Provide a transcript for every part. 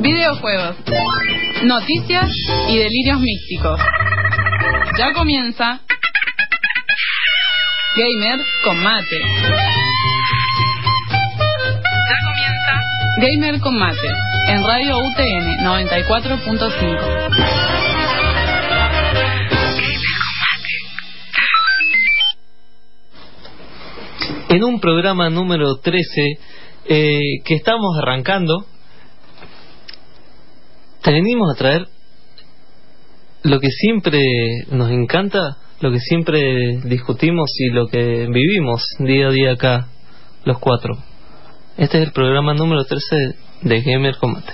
Videojuegos, noticias y delirios místicos. Ya comienza Gamer con mate. Ya comienza Gamer con mate en Radio UTN 94.5. en un programa número 13 eh, que estamos arrancando, te venimos a traer lo que siempre nos encanta, lo que siempre discutimos y lo que vivimos día a día acá, los cuatro. Este es el programa número 13 de Gamer Combate.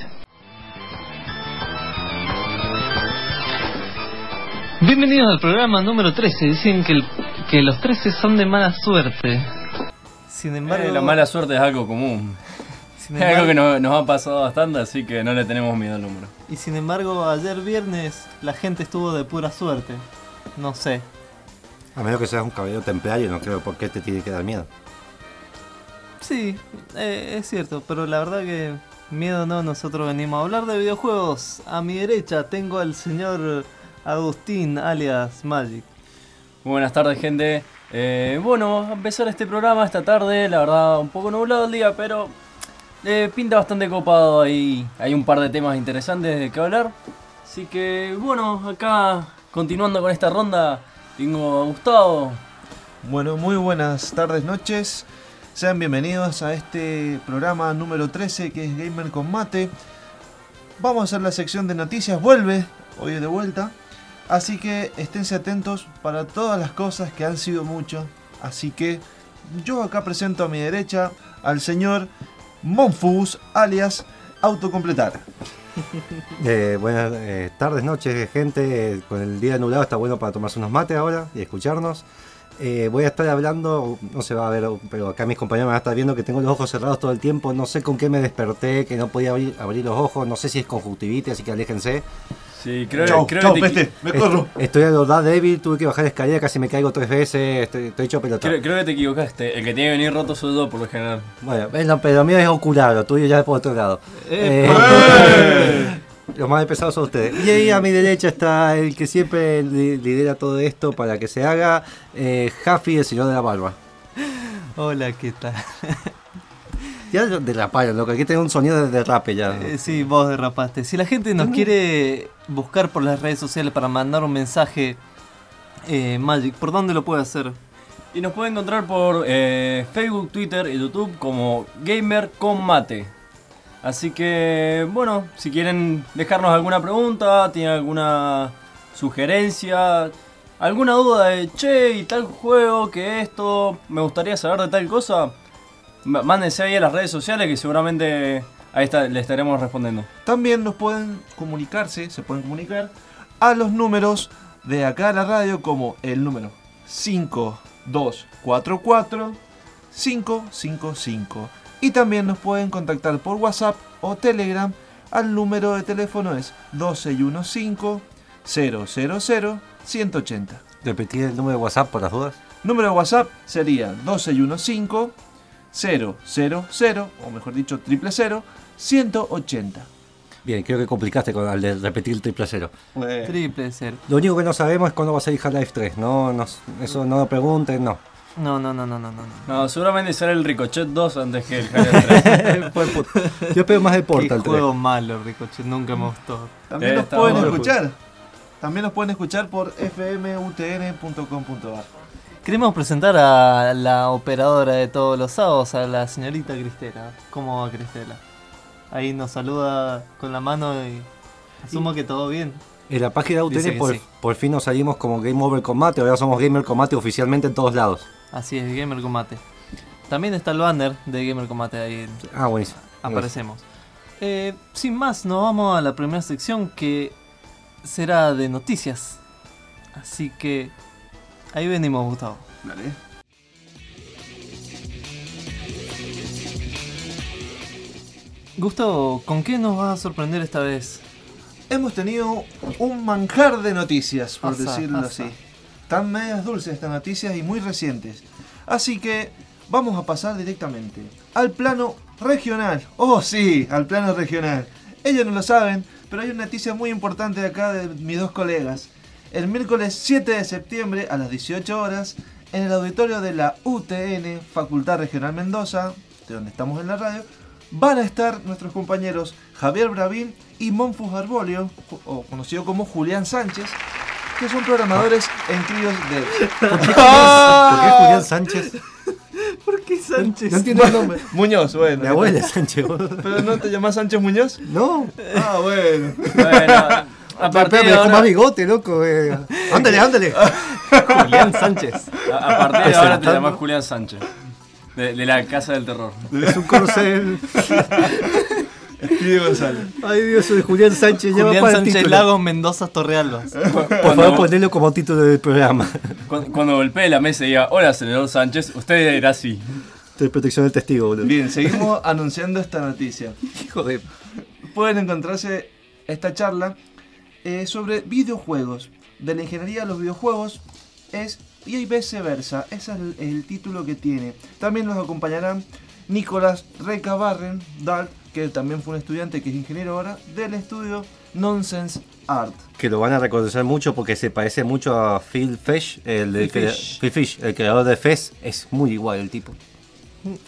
Bienvenidos al programa número 13. Dicen que, el- que los 13 son de mala suerte. Sin embargo, Eh, la mala suerte es algo común. sin Es algo embargo- que no- nos ha pasado bastante, así que no le tenemos miedo al número. y sin embargo, ayer viernes la gente estuvo de pura suerte. No sé. A menos que seas un caballero templario, no creo por qué te tiene que dar miedo. Sí, eh, es cierto, pero la verdad que miedo no, nosotros venimos a hablar de videojuegos. A mi derecha tengo al señor Agustín, alias Magic. Muy buenas tardes, gente. Eh, bueno, a empezar este programa esta tarde. La verdad, un poco nublado el día, pero eh, pinta bastante copado. Ahí hay un par de temas interesantes de que hablar. Así que, bueno, acá continuando con esta ronda, tengo a Gustavo. Bueno, muy buenas tardes, noches. Sean bienvenidos a este programa número 13 que es Gamer con Mate. Vamos a hacer la sección de noticias, vuelve hoy de vuelta. Así que esténse atentos para todas las cosas que han sido mucho. Así que yo acá presento a mi derecha al señor Monfus, alias Autocompletar. Eh, buenas eh, tardes, noches, gente. Con el día nublado está bueno para tomarse unos mates ahora y escucharnos. Eh, voy a estar hablando, no se va a ver, pero acá mis compañeros me van a estar viendo que tengo los ojos cerrados todo el tiempo. No sé con qué me desperté, que no podía abrir, abrir los ojos. No sé si es conjuntivitis, así que aléjense. Sí, creo, Chau, creo chau, que te, peste, me corro. Estoy a verdad débil, tuve que bajar la escalera, casi me caigo tres veces. Estoy, estoy hecho pelota. creo, creo que te equivocaste. El que tiene que venir roto soy yo, por lo general. Bueno, bueno, pero lo mío es ocular, lo tuyo ya es por otro lado. ¡Eh! Eh, Los más pesados son ustedes. Y ahí a mi derecha está el que siempre li- lidera todo esto para que se haga, eh, Jaffi, el señor de la barba. Hola, ¿qué tal? Ya de de la pala, loco, aquí tengo un sonido de derrape ya. Eh, sí, vos derrapaste. Si la gente nos quiere buscar por las redes sociales para mandar un mensaje, eh, Magic, ¿por dónde lo puede hacer? Y nos puede encontrar por eh, Facebook, Twitter y YouTube como Gamer con Mate. Así que, bueno, si quieren dejarnos alguna pregunta, tienen alguna sugerencia, alguna duda de che, y tal juego, que esto, me gustaría saber de tal cosa, mándense ahí a las redes sociales que seguramente ahí está, le estaremos respondiendo. También nos pueden comunicarse, se pueden comunicar a los números de acá a la radio como el número 5244 555. Y también nos pueden contactar por WhatsApp o Telegram al número de teléfono es 1215 000 180. Repetir el número de WhatsApp por las dudas. Número de WhatsApp sería 1215 000 o mejor dicho triple 0 180. Bien, creo que complicaste con al de repetir el triple cero. Triple ser. Lo único que no sabemos es cuándo va a salir Half-Life 3. No, no, eso no lo pregunten, no. No, no, no, no, no, no. no. Seguramente será el Ricochet 2 antes que el Halo 3. Fue puto. Yo espero más de Qué Portal 3. juego malo, Ricochet, nunca me gustó. También Eh, nos está pueden escuchar. También nos pueden escuchar por fmutn.com.ar. Queremos presentar a la operadora de todos los sábados, a la señorita Cristela. ¿Cómo va Cristela? Ahí nos saluda con la mano y asumo que todo bien. En la página de UTN que por, sí. por fin nos salimos como Game Over Combate. Ahora somos Gamer Combate oficialmente en todos lados. Así es, Gamer Combate. También está el banner de Gamer Combate ahí. Ah, buenísimo. Aparecemos. Eh, sin más, nos vamos a la primera sección que será de noticias. Así que ahí venimos, Gustavo. Dale. Gustavo, ¿con qué nos vas a sorprender esta vez? Hemos tenido un manjar de noticias, por Asa, decirlo asa. así. Están medias dulces estas noticias y muy recientes. Así que vamos a pasar directamente al plano regional. Oh, sí, al plano regional. Ellos no lo saben, pero hay una noticia muy importante de acá de mis dos colegas. El miércoles 7 de septiembre a las 18 horas, en el auditorio de la UTN, Facultad Regional Mendoza, de donde estamos en la radio, van a estar nuestros compañeros Javier Bravín y Monfus Arbolio, o conocido como Julián Sánchez, que son programadores en críos de... ¿Por qué Julián Sánchez? ¿Por qué Sánchez? No entiendo el nombre. Muñoz, bueno. Mi abuela es Sánchez. ¿Pero no te llamas Sánchez Muñoz? No. Ah, bueno. Bueno, a partir de dejó más ahora, bigote, loco. eh. Ándale, ándale. Julián Sánchez. a, a partir de ahora te llamas Julián Sánchez. De, de la Casa del Terror. Es un corcel. Steve González. Ay, Dios, soy Julián Sánchez. ya Julián para el Sánchez título. Lagos Mendoza Torrealbas. Por favor, ponelo como título del programa. cuando, cuando golpee la mesa y diga, hola, senador Sánchez, usted dirá así. De protección del testigo, boludo. Bien, seguimos anunciando esta noticia. Hijo de. Pueden encontrarse esta charla eh, sobre videojuegos. De la ingeniería a los videojuegos es y viceversa. Ese es el, el título que tiene. También nos acompañarán Nicolás Recabarren Dalt, que también fue un estudiante que es ingeniero ahora, del estudio Nonsense Art. Que lo van a reconocer mucho porque se parece mucho a Phil Fish, el, de Phil Fish. Phil Fish, el creador de Fez. Es muy igual el tipo.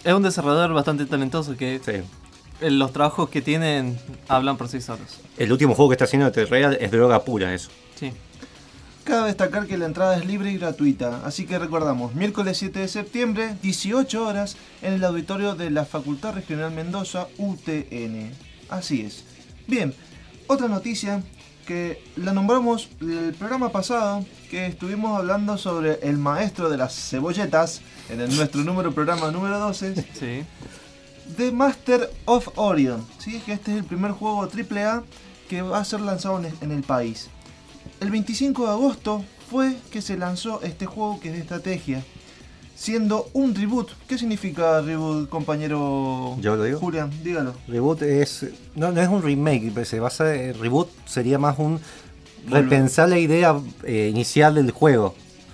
Es un desarrollador bastante talentoso que Sí. Eh, los trabajos que tienen hablan por sí solos. El último juego que está haciendo de Real es droga pura, eso. Sí. Cabe destacar que la entrada es libre y gratuita, así que recordamos, miércoles 7 de septiembre, 18 horas, en el auditorio de la Facultad Regional Mendoza, UTN. Así es. Bien, otra noticia que la nombramos el programa pasado, que estuvimos hablando sobre el maestro de las cebolletas, en el- nuestro número programa número 12, Sí. The Master of Orion, ¿sí? que este es el primer juego AAA que va a ser lanzado en el país. El 25 de agosto fue que se lanzó este juego que es de estrategia, siendo un reboot. ¿Qué significa reboot, compañero ¿Yo lo digo? Julián? Dígalo. Reboot es. No, no es un remake, pero se basa. eh, Reboot sería más un. Repensar la idea eh, inicial del juego.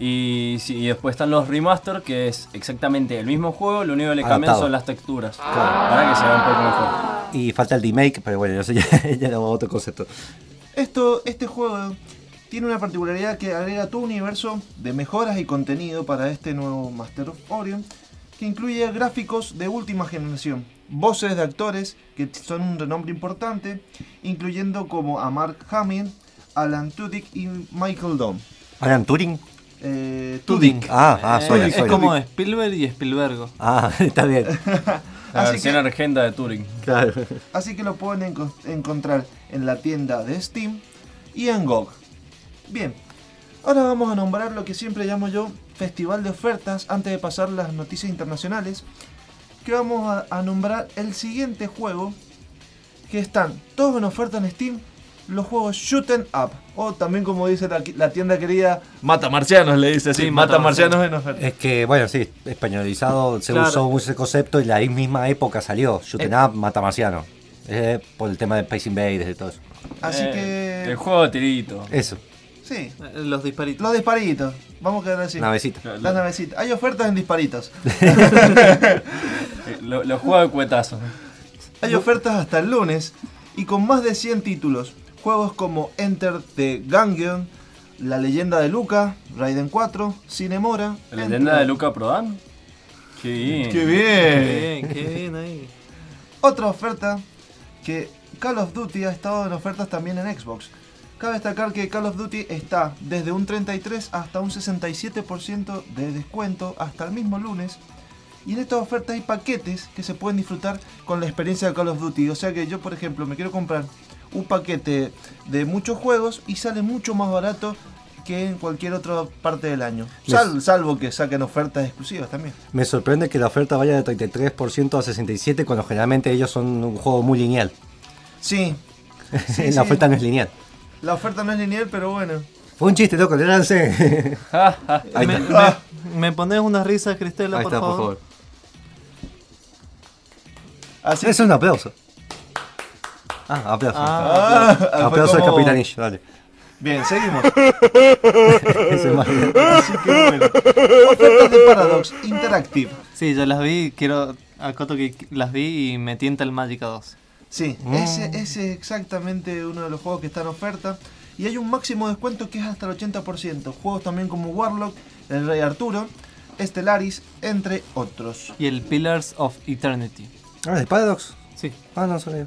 Y, sí, y después están los remaster, que es exactamente el mismo juego, lo único que le cambian Adaptado. son las texturas. Para que se vea un poco mejor. Y falta el remake, pero bueno, eso ya, ya era otro concepto. Esto, este juego tiene una particularidad que agrega todo un universo de mejoras y contenido para este nuevo Master of Orion, que incluye gráficos de última generación, voces de actores que son un renombre importante, incluyendo como a Mark Hamill, Alan Tudyk y Michael Dom. Alan Turing. Eh, Tudyk. Ah, ah, Eh, soy, es como Spielberg y Spielberg. Ah, está bien. La Así versión que- argenta de Turing. Claro. Así que lo pueden enco- encontrar en la tienda de Steam y en GOG. Bien, ahora vamos a nombrar lo que siempre llamo yo festival de ofertas antes de pasar las noticias internacionales. Que vamos a, a nombrar el siguiente juego que están todos en oferta en Steam. Los juegos Shooten Up, o también como dice la, la tienda querida, Mata Marcianos, le dice así, Sí, Mata, Mata Marcianos en oferta. Es que, bueno, sí, españolizado se Claro. usó ese concepto y la misma época salió. Shooting Eh. Up, Mata Marciano. Eh, por el tema de Space Invaders y todo eso. Así Eh, El que, juego de tirito. Eso, sí, Eh, Los disparitos. los disparitos, vamos a quedar así. navecita. Las navecitas. Hay ofertas en disparitos. Eh, Los lo juegos de cuetazos. Hay ofertas hasta el lunes y con más de 100 títulos. Juegos como Enter the Gungeon, La leyenda de Luca, Raiden 4, Cinemora. La entre leyenda de. Luca Prodan. Qué bien. ¡Qué Qué bien! bien, qué bien ahí. Otra oferta que Call of Duty ha estado en ofertas también en Xbox. Cabe destacar que Call of Duty está desde un 33 hasta un 67% de descuento hasta el mismo lunes. Y en estas ofertas hay paquetes que se pueden disfrutar con la experiencia de Call of Duty. O sea que yo, por ejemplo, me quiero comprar un paquete de muchos juegos y sale mucho más barato que en cualquier otra parte del año. Sal- salvo que saquen ofertas exclusivas también. Me sorprende que la oferta vaya de 33% a 67% cuando generalmente ellos son un juego muy lineal. Sí, Sí, la sí. oferta no es lineal. la oferta no es lineal, pero bueno. Fue un chiste, loco, le lancé. Ahí me, me- me pones una risa, Cristela, Ahí por, está, favor? por favor. Así Es un aplauso. Ah, aplauso. Ah, Ah, fue aplauso de como- Capitanillo, dale. Bien, seguimos. Ese es más- Así que bueno. Ofertas de Paradox Interactive. sí, yo las vi, quiero acoto que las vi y me tienta el Magic 2. Sí, ese, ese es exactamente uno de los juegos que está en oferta. Y hay un máximo descuento que es hasta el 80%. Juegos también como Warlock, El Rey Arturo, Stellaris, entre otros. Y el Pillars of Eternity. Ah, ¿de Paradox? Sí, Ah, no sabía.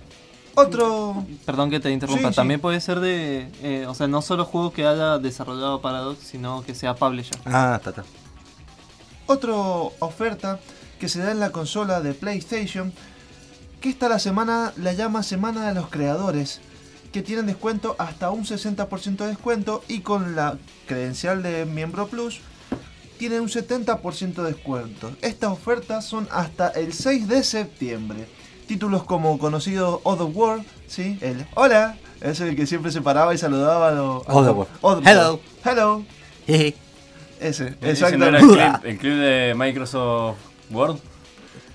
Otro. perdón que te interrumpa. Sí, sí. También puede ser de, eh, o sea, no solo juego que haya desarrollado Paradox, sino que sea publisher. Ah, está, está. Otro oferta que se da en la consola de PlayStation, que esta la semana la llama Semana de los Creadores, que tienen descuento hasta un 60% de descuento y con la credencial de Miembro Plus tienen un 70% de descuento. Estas ofertas son hasta el 6 de septiembre. Títulos como conocido Otherworld, ¿sí? El Hola, es el que siempre se paraba y saludaba a los... Otherworld. Otherworld. Hello. Jeje. Ese, ¿Ese no era el clip, el clip de Microsoft Word?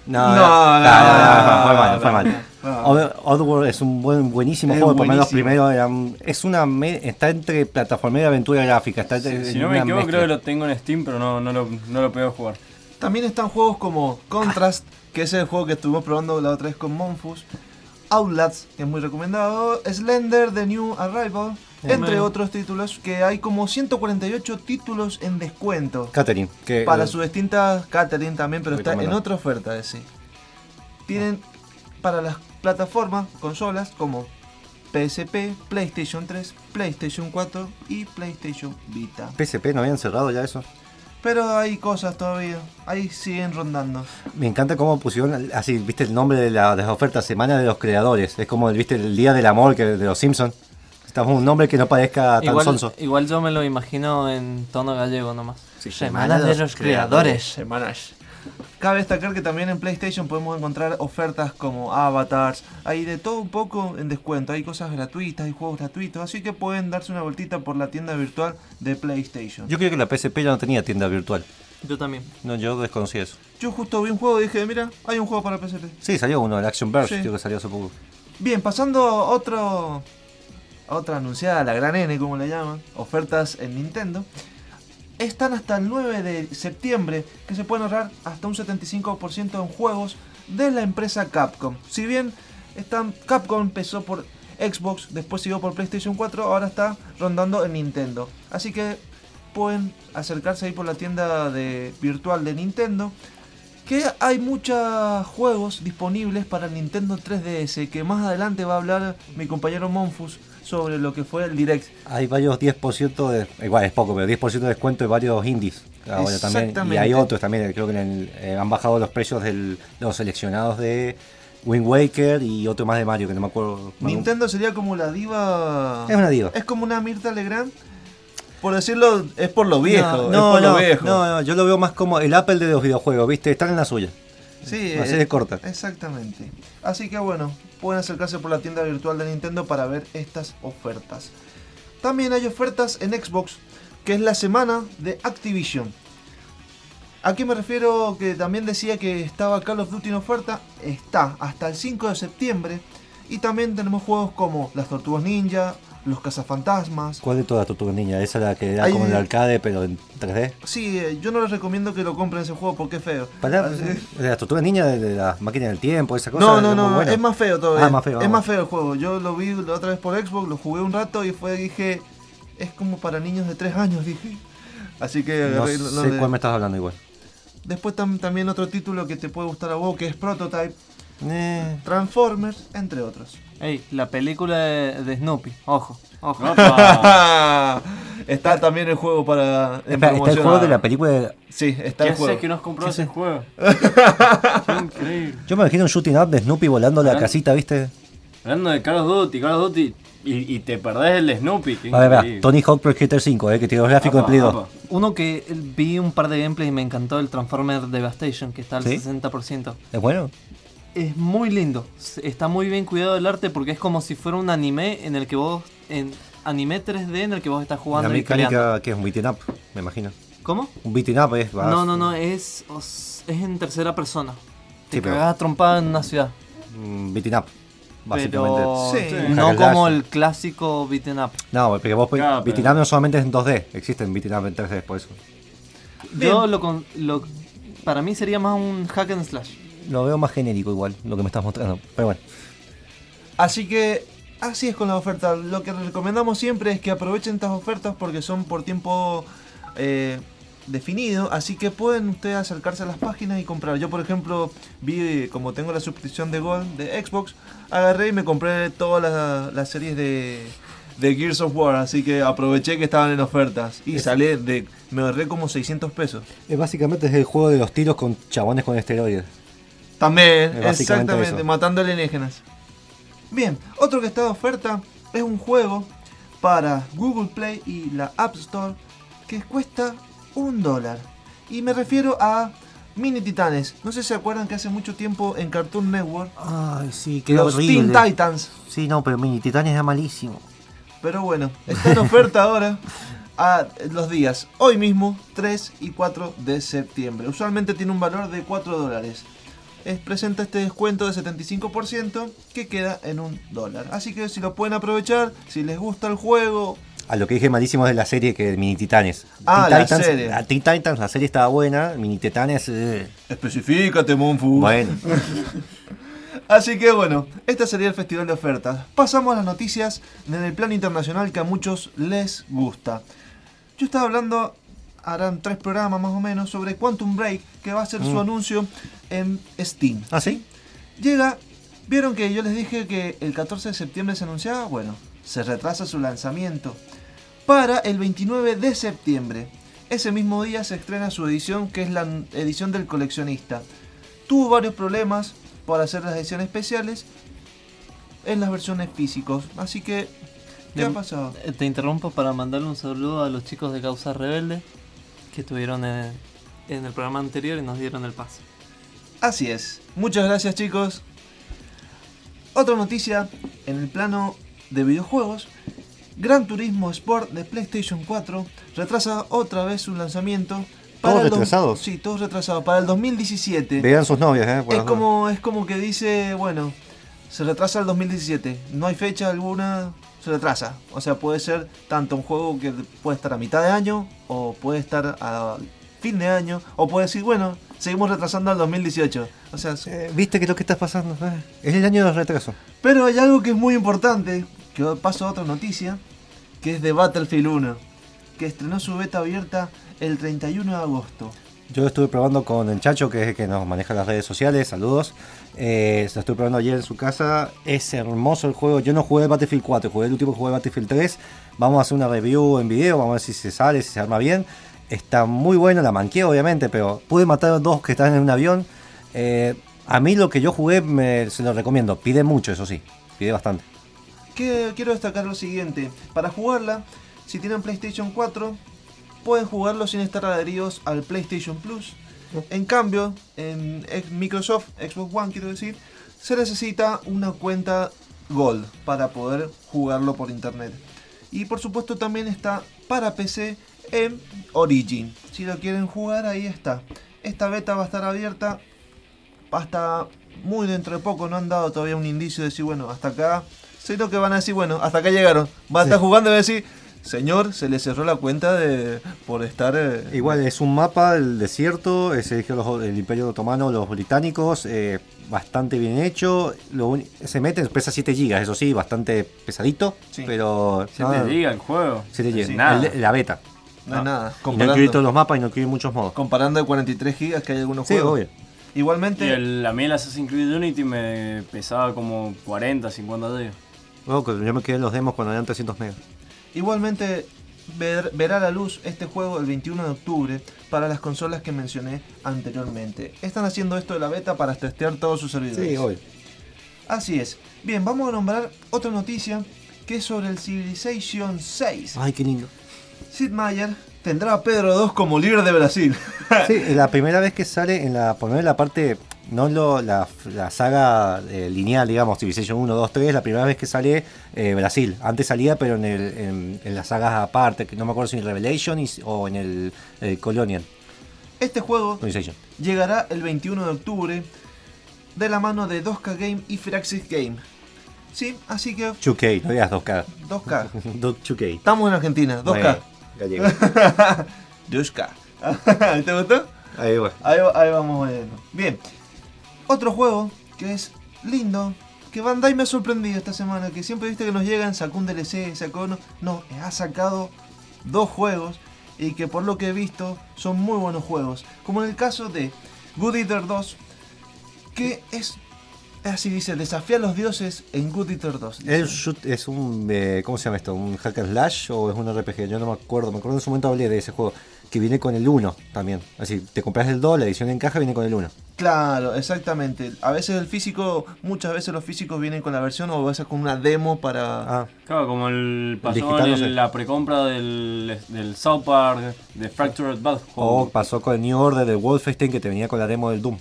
No, No, no, no, no, no, fue mal, no, fue no. mal. Oddworld es un buen, buenísimo Es juego, por lo menos primero es una me- está entre plataforma y aventura gráfica. Está Si, en si no me equivoco, mezcla. creo que lo tengo en Steam, pero no, no, lo, no lo puedo jugar. También están juegos como Contrast, que es el juego que estuvimos probando la otra vez con Monfus. Outlast, que es muy recomendado. Slender, The New Arrival. Entre otros títulos, que hay como 148 títulos en descuento. Catherine, que Para eh, sus distintas Catherine también, pero está en otra oferta ese. Tienen para las plataformas, consolas como PSP, PlayStation 3, PlayStation 4 y PlayStation Vita. PSP no habían cerrado ya eso. Pero hay cosas todavía, ahí siguen rondando. Me encanta cómo pusieron así, viste el nombre de, la- de las ofertas, Semana de los Creadores. Es como viste el Día del Amor que de los Simpsons. Estamos un nombre que no parezca tan Igual, sonso. igual yo me lo imagino en tono gallego nomás. Sí, Semana de los creadores. Semanas. Cabe destacar que también en PlayStation podemos encontrar ofertas como avatars, hay de todo un poco en descuento, hay cosas gratuitas, hay juegos gratuitos, así que pueden darse una vueltita por la tienda virtual de PlayStation. Yo, Yo creo que la PSP ya no tenía tienda virtual. Yo también. No, yo desconocí eso. justo vi un juego y dije, mira, hay un juego para PSP. Sí, salió uno, el Action Verge, Sí. creo que salió hace poco. Bien, pasando a otro, a otra anunciada, la gran N como le llaman, ofertas en Nintendo. Están hasta el 9 de septiembre que se pueden ahorrar hasta un 75% en juegos de la empresa Capcom. Si bien están, Capcom empezó por Xbox, después siguió por PlayStation 4, ahora está rondando en Nintendo. Así que pueden acercarse ahí por la tienda de, virtual de Nintendo. Que hay muchos juegos disponibles para el Nintendo 3DS. Que más adelante va a hablar mi compañero Monfus sobre lo que fue el Direct. Hay varios 10% de. Igual es poco, pero 10% de descuento de varios indies. Ahora también. Y hay otros también. Creo que en el- eh, han bajado los precios de los seleccionados de Wind Waker y otro más de Mario, que no me acuerdo. Nintendo sería como la diva. Es una diva. Es como una Mirta Legrand. Por decirlo, es por lo viejo. No, es por no, lo viejo. no, no, yo lo veo más como el Apple de los videojuegos, ¿viste? Están en la suya. Sí, Así eh, de corta. Exactamente. Así que bueno, pueden acercarse por la tienda virtual de Nintendo para ver estas ofertas. También hay ofertas en Xbox, que es la semana de Activision. ¿A qué me refiero? Que también decía que estaba Call of Duty en oferta. Está hasta el 5 de septiembre. Y también tenemos juegos como Las Tortugas Ninja, Los Cazafantasmas. ¿Cuál de todas Tortugas Ninja? Esa era la que era Hay- como el arcade, pero en 3D. Sí, eh, yo no les recomiendo que lo compren ese juego porque es feo. Para, las Tortugas Ninja de, las máquinas del tiempo, esa cosa. No, no, es no, es más feo todavía. Ah, más feo, es ah. más feo el juego. Yo lo vi la otra vez por Xbox, lo jugué un rato y fue, dije, es como para niños de 3 años, dije. Así que No sé de- cuál me estás hablando igual. Después tam- también otro título que te puede gustar a vos, que es Prototype, Eh, Transformers, entre otros. Ey, la película de, de Snoopy. Ojo, ojo. Está también el juego para... en espera, está el promoción. juego de la película. de- Sí, está ¿Qué el juego. haces que no has comprado ese juego? Qué increíble. Yo me imagino un shooting up de Snoopy volando la casita, ¿viste? Hablando de Call of Duty, Call of Duty, y, y te perdés el de Snoopy. Qué A ver, increíble. verá, Tony Hawk Pro Skater 5, eh, que tiene los gráficos Apa, de Play 2. apa. Uno que vi un par de gameplays y me encantó, el Transformer Devastation, que está al ¿Sí? 60%. ¿Es bueno? Es muy lindo. Está muy bien cuidado el arte porque es como si fuera un anime en el que vos en- anime 3D en el que vos estás La jugando y peleando. mecánica que es un beating up, me imagino. ¿Cómo? Un beating up es. vas- No, no, no, es, os- es en tercera persona. Te Sí, cagás trompada en una ciudad. Un beating up. Básicamente. Pero Sí. no como el clásico beaten up. No, porque vos podés- Claro, beating up no solamente es en 2D, existen beating up en 3D, por eso. Yo lo, lo para mí sería más un hack and slash. Lo veo más genérico igual, lo que me estás mostrando. Pero bueno. Así que así es con la oferta. Lo que recomendamos siempre es que aprovechen estas ofertas porque son por tiempo eh, definido. Así que pueden ustedes acercarse a las páginas y comprar. Yo, por ejemplo, vi como tengo la suscripción de Gold de Xbox, agarré y me compré todas las, las series de, de Gears of War. Así que aproveché que estaban en ofertas. Y sale de. Me ahorré como 600 pesos. Eh, básicamente es el juego de los tiros con chabones con esteroides. También, exactamente, eso. matando alienígenas. Bien, otro que está de oferta es un juego para Google Play y la App Store que cuesta un dólar. Y me refiero a Mini Titanes. No sé si se acuerdan que hace mucho tiempo en Cartoon Network Ay, sí, qué los Teen Titans. Sí, no, pero Mini Titanes era malísimo. Pero bueno, está en oferta ahora a los días, hoy mismo, 3 y 4 de septiembre. Usualmente tiene un valor de 4 dólares. Es, presenta este descuento de 75% que queda en un dólar. Así que si lo pueden aprovechar, si les gusta el juego, A lo que dije malísimo de la serie que Mini Titanes. Ah, Teen la Titans, serie. la Teen Titans, la serie estaba buena, Mini Titanes. eh, especificate, Monfu. bueno. Así que bueno, este sería el festival de ofertas. Pasamos a las noticias en el plano internacional que a muchos les gusta. Yo estaba hablando, harán tres programas más o menos, sobre Quantum Break, que va a hacer su anuncio en Steam. ¿Ah, sí? Llega, vieron que yo les dije que el 14 de septiembre se anunciaba, bueno, se retrasa su lanzamiento para el 29 de septiembre. Ese mismo día se estrena su edición, que es la edición del coleccionista. Tuvo varios problemas para hacer las ediciones especiales en las versiones físicos, así que ¿qué ha Bien. pasado? Eh, Te interrumpo para mandarle un saludo a los chicos de Causa Rebelde que estuvieron en, en el programa anterior y nos dieron el paso. Así es. Muchas gracias chicos. Otra noticia en el plano de videojuegos. Gran Turismo Sport de PlayStation 4 retrasa otra vez su lanzamiento. ¿Todos retrasados? Sí, todos retrasados. Para el 2017. Vean sus novias, ¿eh? por Es como, es como que dice, bueno, se retrasa el 2017. No hay fecha alguna, se retrasa. O sea, puede ser tanto un juego que puede estar a mitad de año, o puede estar a fin de año, o puede decir, bueno, seguimos retrasando al 2018. O sea. Eh, ¿Viste qué es lo que está pasando? Eh, Es el año de los retrasos. pero hay algo que es muy importante, que paso a otra noticia, que es de Battlefield 1, que estrenó su beta abierta el 31 de agosto. Yo lo estuve probando con el Chacho, que es el que nos maneja las redes sociales. Saludos. Eh, se lo estuve probando ayer en su casa. Es hermoso el juego. Yo no jugué Battlefield 4, jugué el último que jugué Battlefield 3. Vamos a hacer una review en video, vamos a ver si se sale, si se arma bien. Está muy bueno, la manqué obviamente, pero pude matar a dos que están en un avión. Eh, a mí lo que yo jugué me, se lo recomiendo. Pide mucho, eso sí. Pide bastante. que quiero destacar lo siguiente. Para jugarla, si tienen PlayStation 4, pueden jugarlo sin estar adheridos al PlayStation Plus. En cambio, en Microsoft, Xbox One quiero decir, se necesita una cuenta Gold para poder jugarlo por internet. Y por supuesto también está para PC en Origin. Si lo quieren jugar, ahí está. Esta beta va a estar abierta hasta muy dentro de poco. No han dado todavía un indicio de decir, bueno, hasta acá. Sino que van a decir, bueno, hasta acá llegaron. Va a Sí. estar jugando y va a decir, señor, se le cerró la cuenta de por estar. eh, Igual es un mapa del desierto, se eligió los- el Imperio Otomano, los británicos, eh, bastante bien hecho. Lo uni- se mete, pesa 7 GB, eso sí, bastante pesadito, Sí. pero. Se no, te diga el juego. 7 GB. Sí, nada. El- la beta. No hay nada. Y no incluye todos Comparando, los mapas y no incluye muchos modos. comparando de 43 gigas que hay algunos Sí, juegos. obvio. Igualmente, Y el, a mí el Assassin's Creed Unity me pesaba como 40, 50 días. Luego, que yo me quedé en los demos cuando eran 300 megas. igualmente ver- verá la luz este juego el 21 de octubre para las consolas que mencioné anteriormente. Están haciendo esto de la beta para testear todos sus servidores. Sí, obvio. Así es. Bien, vamos a nombrar otra noticia que es sobre el Civilization 6. Ay, qué lindo. Sid Meier tendrá a Pedro II como líder de Brasil. Sí, la primera vez que sale en la, por lo menos en la parte no lo, la, la saga eh, lineal, digamos, Civilization 1, 2, 3, la primera vez que sale eh, Brasil. Antes salía, pero en, el, en, en las sagas aparte, que no me acuerdo si en Revelation y- o en el, el Colonial. Este juego llegará el 21 de octubre de la mano de 2K Game y Firaxis Game. Sí, así que 2K, no digas 2K. 2K. 2K. Estamos en Argentina, 2K. Bueno, gallego. 2K. ¿Te gustó? Ahí va. Ahí, ahí vamos viendo. Bien. Otro juego que es lindo. Que Bandai me ha sorprendido esta semana. Que siempre viste que nos llegan, sacó un DLC, sacó uno. No, ha sacado dos juegos. Y que por lo que he visto son muy buenos juegos. Como en el caso de Good Eater 2. Que es. Así dice, desafía a los dioses en Good Eater 2. ¿Es, un shoot- es un. eh, ¿Cómo se llama esto? ¿Un hack and slash o es un RPG? Yo no me acuerdo. Me acuerdo en su momento hablé de ese juego. Que viene con el 1 también. Así, te compras el 2, la edición en caja viene con el 1. Claro, exactamente. A veces el físico, muchas veces los físicos vienen con la versión o a veces con una demo para... Ah, Claro, como el pasó digital, en no sé. la precompra del, del South Park, de Fractured Bad o pasó con el New Order de Wolfenstein que te venía con la demo del Doom.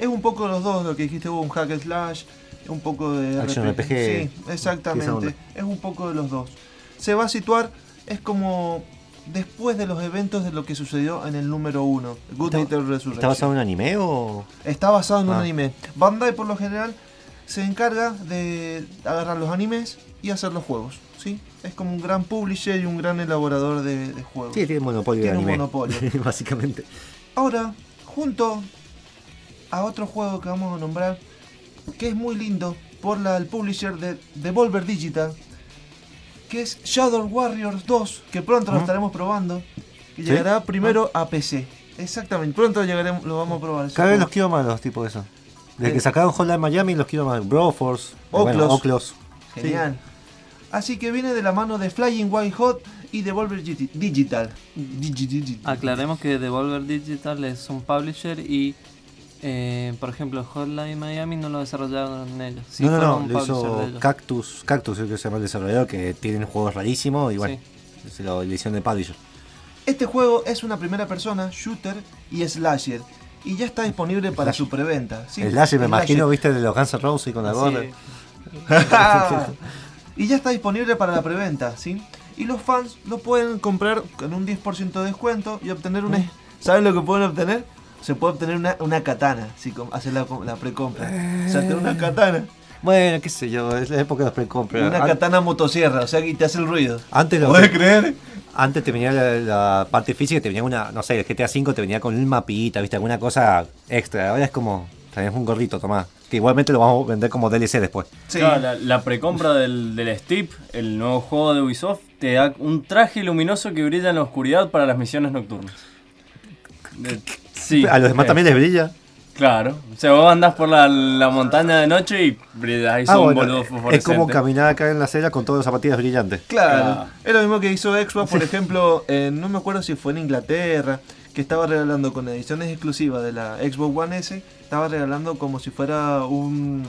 Es un poco los dos, lo que dijiste hubo un hack and slash, un poco de Action RPG. Sí, exactamente. Es un poco de los dos. Se va a situar, es como después de los eventos de lo que sucedió en el número 1, Good ¿Está- Eater Resurrection. ¿Está basado en un anime o.? Está basado en un Ah. anime. Bandai por lo general se encarga de agarrar los animes y hacer los juegos. ¿sí? Es como un gran publisher y un gran elaborador de, de juegos. Sí, tiene monopolio Tiene de un anime. monopolio. Básicamente. Ahora, junto a otro juego que vamos a nombrar, que es muy lindo por la, el publisher de Devolver Digital, que es Shadow Warriors 2, que pronto lo ¿Mm? estaremos probando, y ¿Sí? llegará primero a PC. Exactamente, pronto llegaremos, lo vamos a probar. Cada vez los quiero más los tipos de eso. Desde Eh. que sacaron Hotline Miami los quiero más. Broforce, Oclos. bueno, Oclos. Genial. Así que viene de la mano de Flying White Hot y Devolver Digital. Digi- digi- Aclaremos que Devolver Digital es un publisher y, eh, por ejemplo, Hotline Miami no lo desarrollaron ellos. Sí no, no, no, un lo hizo. Cactus. Cactus es que se llama el desarrollador que tienen juegos rarísimos y bueno, es la edición de publisher. Este juego es una primera persona, shooter y slasher. Y ya está disponible para Slasher. su preventa. ¿sí? el Slash me Slasher. imagino, viste, de los Guns N' Roses con la Sí. gorra. y ya está disponible para la preventa, ¿sí? Y los fans lo pueden comprar con un 10% de descuento y obtener una... ¿Saben lo que pueden obtener? Se puede obtener una, una katana si hacer la, la precompra. O sea, tener una katana. Bueno, qué sé yo, es la época de los precompras. Una An- katana motosierra, o sea que te hace el ruido. Antes, lo ¿Puedes creer? antes te venía la, la parte física, te venía una, no sé, el GTA V te venía con un mapita, viste, alguna cosa extra. Ahora es como, tenés un gorrito, tomá. Que igualmente lo vamos a vender como DLC después. Sí. Claro, la, la precompra del, del Steep, el nuevo juego de Ubisoft, te da un traje luminoso que brilla en la oscuridad para las misiones nocturnas. De- sí, a los demás eh, también les brilla. Claro, o sea, vos andás por la, la montaña de noche y brillas ahí Ah, son bueno, es como caminar acá en la acera con todas las zapatillas brillantes. Claro. Claro. Es lo mismo que hizo Xbox, por ejemplo, en- no me acuerdo si fue en Inglaterra, que estaba regalando con ediciones exclusivas de la Xbox One S, estaba regalando como si fuera un...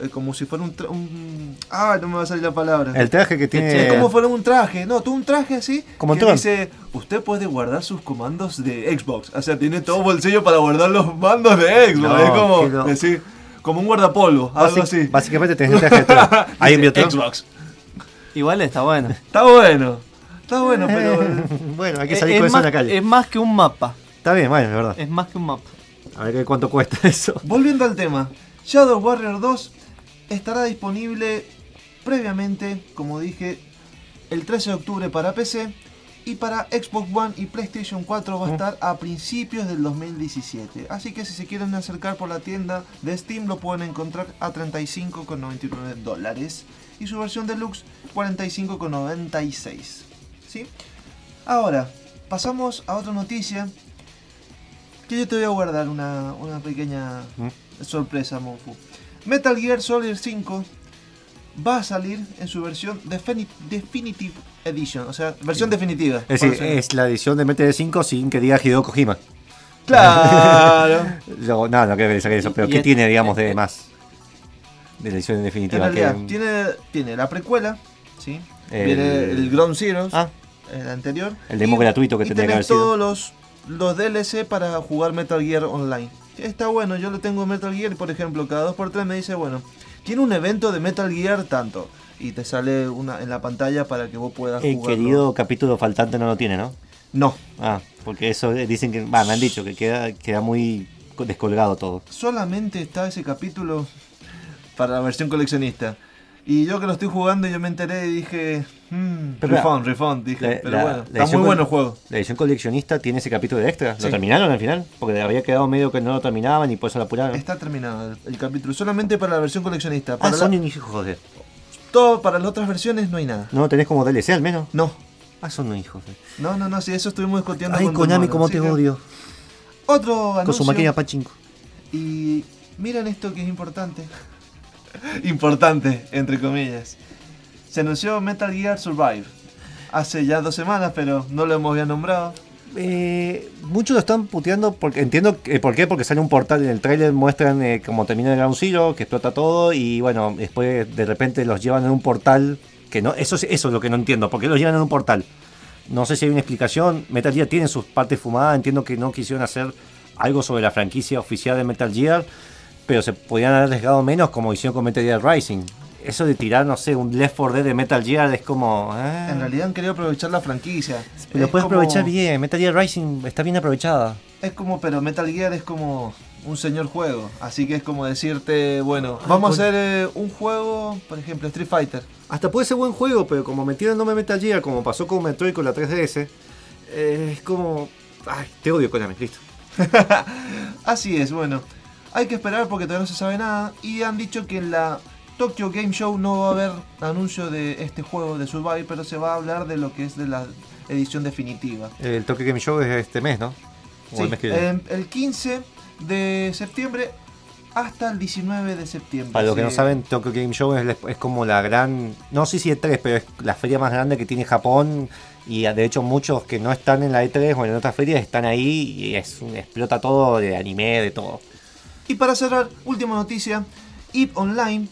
eh, como si fuera un, tra- un... Ah, no me va a salir la palabra. El traje que tiene. Es como fuera un traje, no, tú un traje así Como que dice, usted puede guardar sus comandos de Xbox, o sea, tiene todo bolsillo para guardar los mandos de Xbox, No, es como que no. decir, como un guardapolvo, algo así. Básicamente tenés el traje de. Ahí envió. Xbox. Igual está bueno. Está bueno, está bueno, pero... bueno, hay que salir es, con eso en la calle. es más que un mapa. Está bien, bueno, es verdad. Es más que un mapa. A ver qué- cuánto cuesta eso. Volviendo al tema, Shadow Warrior 2 estará disponible previamente, como dije, el 13 de octubre para PC y para Xbox One y PlayStation 4 va a estar a principios del 2017. Así que si se quieren acercar por la tienda de Steam lo pueden encontrar a 35,99 dólares y su versión deluxe 45,96. ¿Sí? Ahora, pasamos a otra noticia que yo te voy a guardar una, una pequeña ¿Mm? sorpresa, Monfu. Metal Gear Solid 5 va a salir en su versión defini- Definitive Edition, o sea, versión definitiva. Es decir, es la edición de Metal 5 sin que diga Hideo Kojima. Claro. Yo, no, no creo que saque eso, pero Y ¿qué tiene, digamos, de eh, más? De la edición En definitiva. realidad, que- tiene, tiene la precuela, ¿sí? El- Viene el Ground Zeroes, Ah, el anterior. El demo gratuito que y tendría que haber sido. todos los, los DLC para jugar Metal Gear Online. Está bueno, yo lo tengo en Metal Gear, por ejemplo, cada 2x3 me dice, bueno, tiene un evento de Metal Gear tanto. Y te sale una en la pantalla para que vos puedas El jugarlo. querido capítulo faltante no lo tiene, ¿no? No, Ah, porque eso eh, dicen que. Va, me han dicho que queda, queda muy co- descolgado todo. solamente está ese capítulo para la versión coleccionista. Y yo que lo estoy jugando, yo me enteré y dije, hmm, Pero refund, refund, dije, La- pero bueno, la está muy bueno el juego. La edición coleccionista tiene ese capítulo de extra. Sí. ¿Lo terminaron al final? Porque había quedado medio que no lo terminaban y por eso lo apuraron. Está terminado el, el capítulo, solamente para la versión coleccionista. Ah, Para, la- son un hijo, joder. todo, para las otras versiones no hay nada. ¿No tenés como DLC al menos? No, Ah, son un hijo. no, no, no, sí, eso estuvimos discutiendo Ay, con Konami, así te odio. Otro Con su anuncio. máquina pachinko. Y miren esto que es importante. importante, entre comillas. Se anunció Metal Gear Survive. Hace ya dos semanas, pero no lo hemos bien nombrado. Eh, muchos lo están puteando porque entiendo que- por qué, porque sale un portal en el trailer, muestran eh, cómo termina el Ground Zero, que explota todo y bueno, después de repente los llevan en un portal, que no, eso, es- eso es lo que no entiendo, ¿por qué los llevan en un portal? No sé si hay una explicación, Metal Gear tiene sus partes fumadas, entiendo que no quisieron hacer algo sobre la franquicia oficial de Metal Gear, pero se podían haber arriesgado menos como hicieron con Metal Gear Rising. Eso de tirar, no sé, un Left 4 Dead de Metal Gear es como... ah. En realidad han querido aprovechar la franquicia. Pero Es puedes como- aprovechar bien, Metal Gear Rising está bien aprovechada. Es como, pero Metal Gear es como un señor juego. Así que es como decirte, bueno, vamos a hacer eh, un juego, por ejemplo, Street Fighter. Hasta puede ser buen juego, pero como metieron el nombre Metal Gear, como pasó con Metroid con la 3DS, eh, es como... Ay, te odio Konami, listo. Así es, bueno. Hay que esperar porque todavía no se sabe nada. Y han dicho que en la Tokyo Game Show no va a haber anuncio de este juego de Survive, pero se va a hablar de lo que es de la edición definitiva. El Tokyo Game Show es este mes, ¿no? O Sí, el mes que viene. em, el 15 de septiembre hasta el 19 de septiembre. Para los que Sí. no saben, Tokyo Game Show es, es como la gran... No sé si E3, pero es la feria más grande que tiene Japón. Y de hecho muchos que no están en la E3 o en otras ferias están ahí y es explota todo de anime, de todo. Y para cerrar, última noticia, EVE Online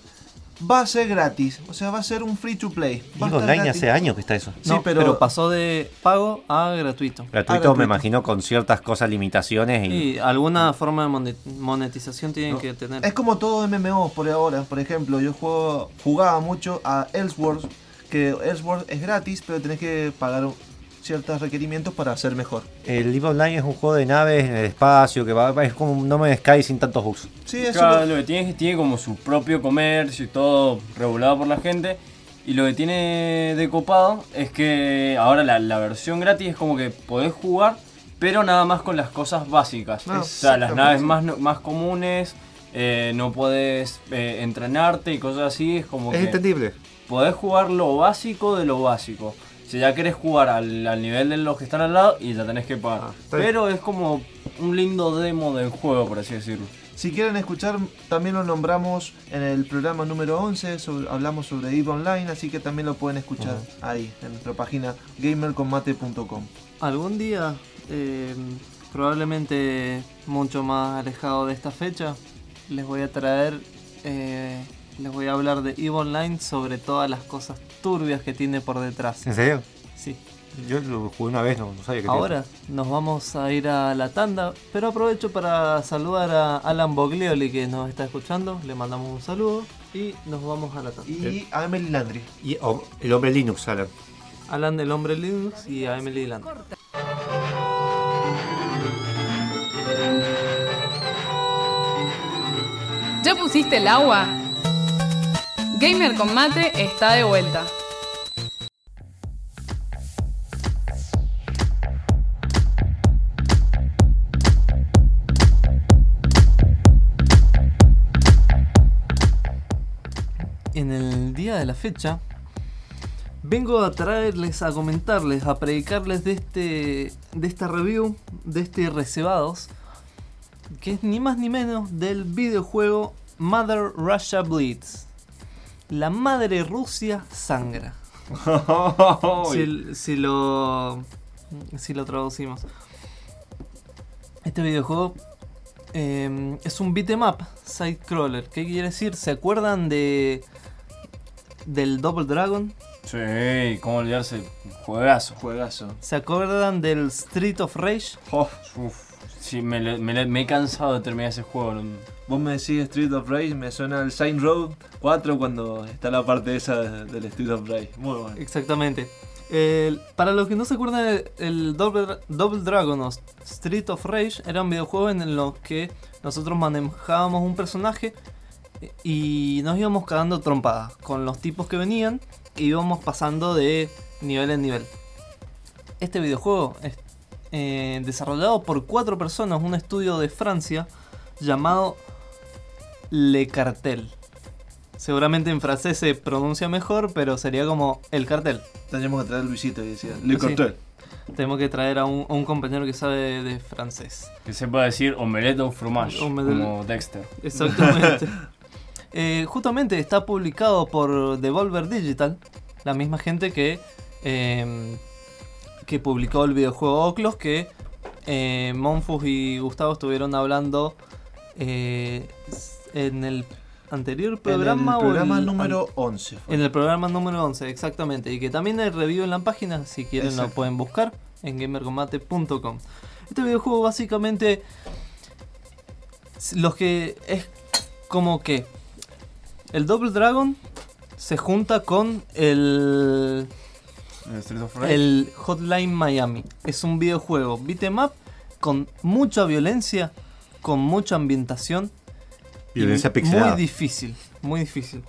va a ser gratis, o sea, va a ser un free to play. Va estar online gratis. hace años que está eso. Sí, No, pero- pero... pasó de pago a gratuito. Gratuito, gratuito. me imagino, con ciertas cosas, limitaciones. Y... Y alguna forma de monet- monetización tienen No, que tener. Es como todo MMO por ahora. Por ejemplo, yo juego, jugaba mucho a Ellsworth, que Ellsworth es gratis, pero tenés que pagar ciertos requerimientos para ser mejor. El EVE Online es un juego de naves en el espacio que va, es como un No Man's Sky sin tantos bugs. Sí, eso Claro, lo- lo que tiene es que tiene como su propio comercio y todo regulado por la gente. Y lo que tiene de copado es que ahora la, la versión gratis es como que podés jugar, pero nada más con las cosas básicas. Ah, o sea, las naves más, más comunes, eh, no podés eh, entrenarte y cosas así. Es como Es que entendible. podés jugar lo básico de lo básico. Si ya querés jugar al, al nivel de los que están al lado y ya tenés que pagar. Ah. Pero es como un lindo demo del juego, por así decirlo. Si quieren escuchar, también lo nombramos en el programa número 11, sobre- hablamos sobre EVE Online, así que también lo pueden escuchar ahí, en nuestra página gamercombate.com. Algún día, eh, probablemente mucho más alejado de esta fecha, les voy a traer, eh, les voy a hablar de EVE Online sobre todas las cosas turbias que tiene por detrás. ¿En serio? Sí. Yo lo jugué una vez, no, no sabía que Ahora nos vamos a ir a la tanda, pero aprovecho para saludar a Alan Boglioli que nos está escuchando, le mandamos un saludo y nos vamos a la tanda. Y a Emily Landry. Y oh, el hombre Linux, Alan. Alan del Hombre Linux y a Emily Land. ¿Ya pusiste el agua? Gamer con mate está de vuelta. En el día de la fecha, vengo a traerles, a comentarles, a predicarles de este de esta review, de este Reservados, que es ni más ni menos del videojuego Mother Russia Bleeds. La madre Rusia sangra. si, lo si lo traducimos. Este videojuego eh, es un beat'em up, side crawler. ¿Qué quiere decir? ¿Se acuerdan de del Double Dragon? Sí, cómo olvidarse. Juegazo. Juegazo. ¿Se acuerdan del Street of Rage? Oh, uf, Sí, me, he cansado de terminar ese juego. no- Vos me decís Street of Rage, me suena el Saint Road 4 cuando está la parte esa de- del Street of Rage. Muy bueno. Exactamente. Para los que no se acuerdan, el, Double, Double Dragon o Street of Rage era un videojuego en los que nosotros manejábamos un personaje y nos íbamos cagando trompadas con los tipos que venían e íbamos pasando de nivel en nivel. Este videojuego es eh, desarrollado por cuatro personas, un estudio de Francia llamado Le Cartel. Seguramente en francés se pronuncia mejor, pero sería como el cartel. Teníamos que traer a Luisito y decía, Le Sí. Cartel. Tenemos que traer a un, a un compañero que sabe de francés. Que se puede decir omelette au fromage, Omelette. como Dexter. Exactamente. Eh, justamente está publicado por Devolver Digital, la misma gente que, eh, que publicó el videojuego Oclos, que eh, Monfus y Gustavo estuvieron hablando eh, en el anterior programa. en el programa el- número 11. fue. En el programa número 11, exactamente. Y que también hay review en la página, si quieren lo pueden buscar en gamercombate.com. Este videojuego básicamente los que es como que el Double Dragon se junta con el ¿El Street of Rage? el Hotline Miami. Es un videojuego beat 'em up con mucha violencia, con mucha ambientación Violencia y pixelada. Muy difícil, muy difícil.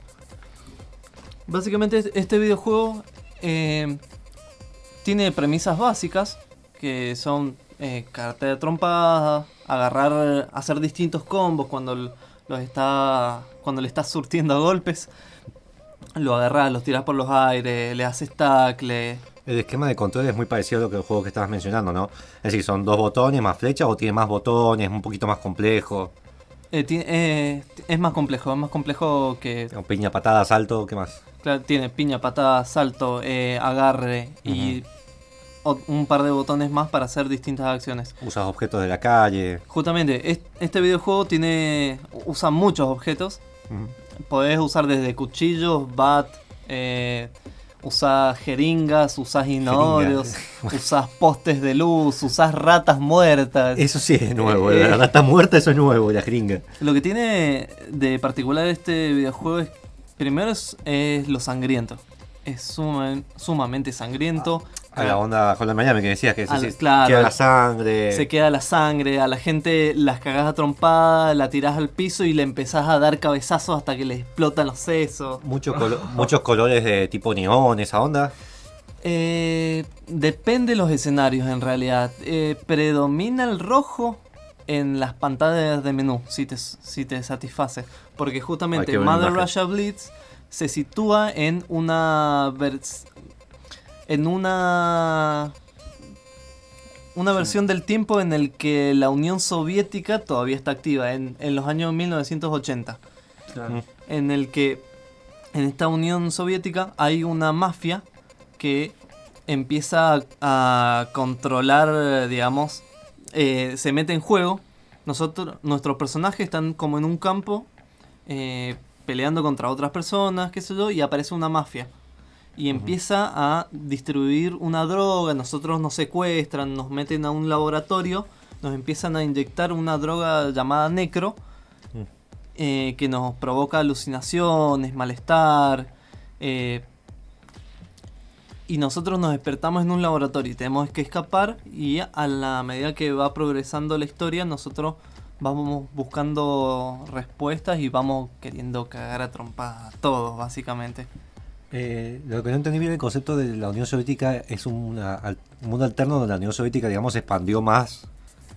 Básicamente este- videojuego eh, tiene premisas básicas que son eh, carta de trompada, agarrar, hacer distintos combos cuando los está, cuando le estás surtiendo a golpes. Lo agarras, los tiras por los aires, le haces tackle. El esquema de control es muy parecido a lo que el juego que estabas mencionando, ¿no? Es decir, son dos botones más flechas o tiene más botones, un poquito más complejo. Eh, ti- eh, es más complejo, es más complejo que piña, patada, salto, ¿qué más? Claro, tiene piña, patada, salto, eh, agarre y un par de botones más para hacer distintas acciones. Usas objetos de la calle. Justamente, es- este videojuego tiene usa muchos objetos. Podés usar desde cuchillos, bat, eh, usás jeringas, usás inodoros, usás postes de luz, usás ratas muertas. Eso sí es nuevo, Eh, la rata muerta, eso es nuevo, la jeringa. Lo que tiene de particular este videojuego es, primero es, es lo sangriento. Es suma- sumamente sangriento. A la onda con la Miami que decías que claro. queda la sangre. Se queda la sangre, a la gente las cagás a trompada, la tirás al piso y le empezás a dar cabezazos hasta que le explotan los sesos. Muchos, colo- muchos colores de tipo neón, esa onda. Eh, depende de los escenarios en realidad. Eh, predomina el rojo en las pantallas de menú, si te, si te satisface. Porque justamente Mother. Russia Blitz se sitúa en una... en una... Una versión del tiempo en el que la Unión Soviética todavía está activa, en, en los años 1980 Claro. en el que en esta Unión Soviética hay una mafia que empieza a, a controlar, digamos, eh, se mete en juego. Nosotros, nuestros personajes están como en un campo eh, peleando contra otras personas, qué sé yo, y aparece una mafia. Y empieza a distribuir una droga, nosotros nos secuestran, nos meten a un laboratorio, nos empiezan a inyectar una droga llamada necro, eh, que nos provoca alucinaciones, malestar. eh, y nosotros nos despertamos en un laboratorio y tenemos que escapar y a la medida que va progresando la historia nosotros vamos buscando respuestas y vamos queriendo cagar a trompadas a todos básicamente. Eh, lo que no entendí bien el concepto de la Unión Soviética es una- un mundo alterno donde la Unión Soviética, digamos, se expandió más.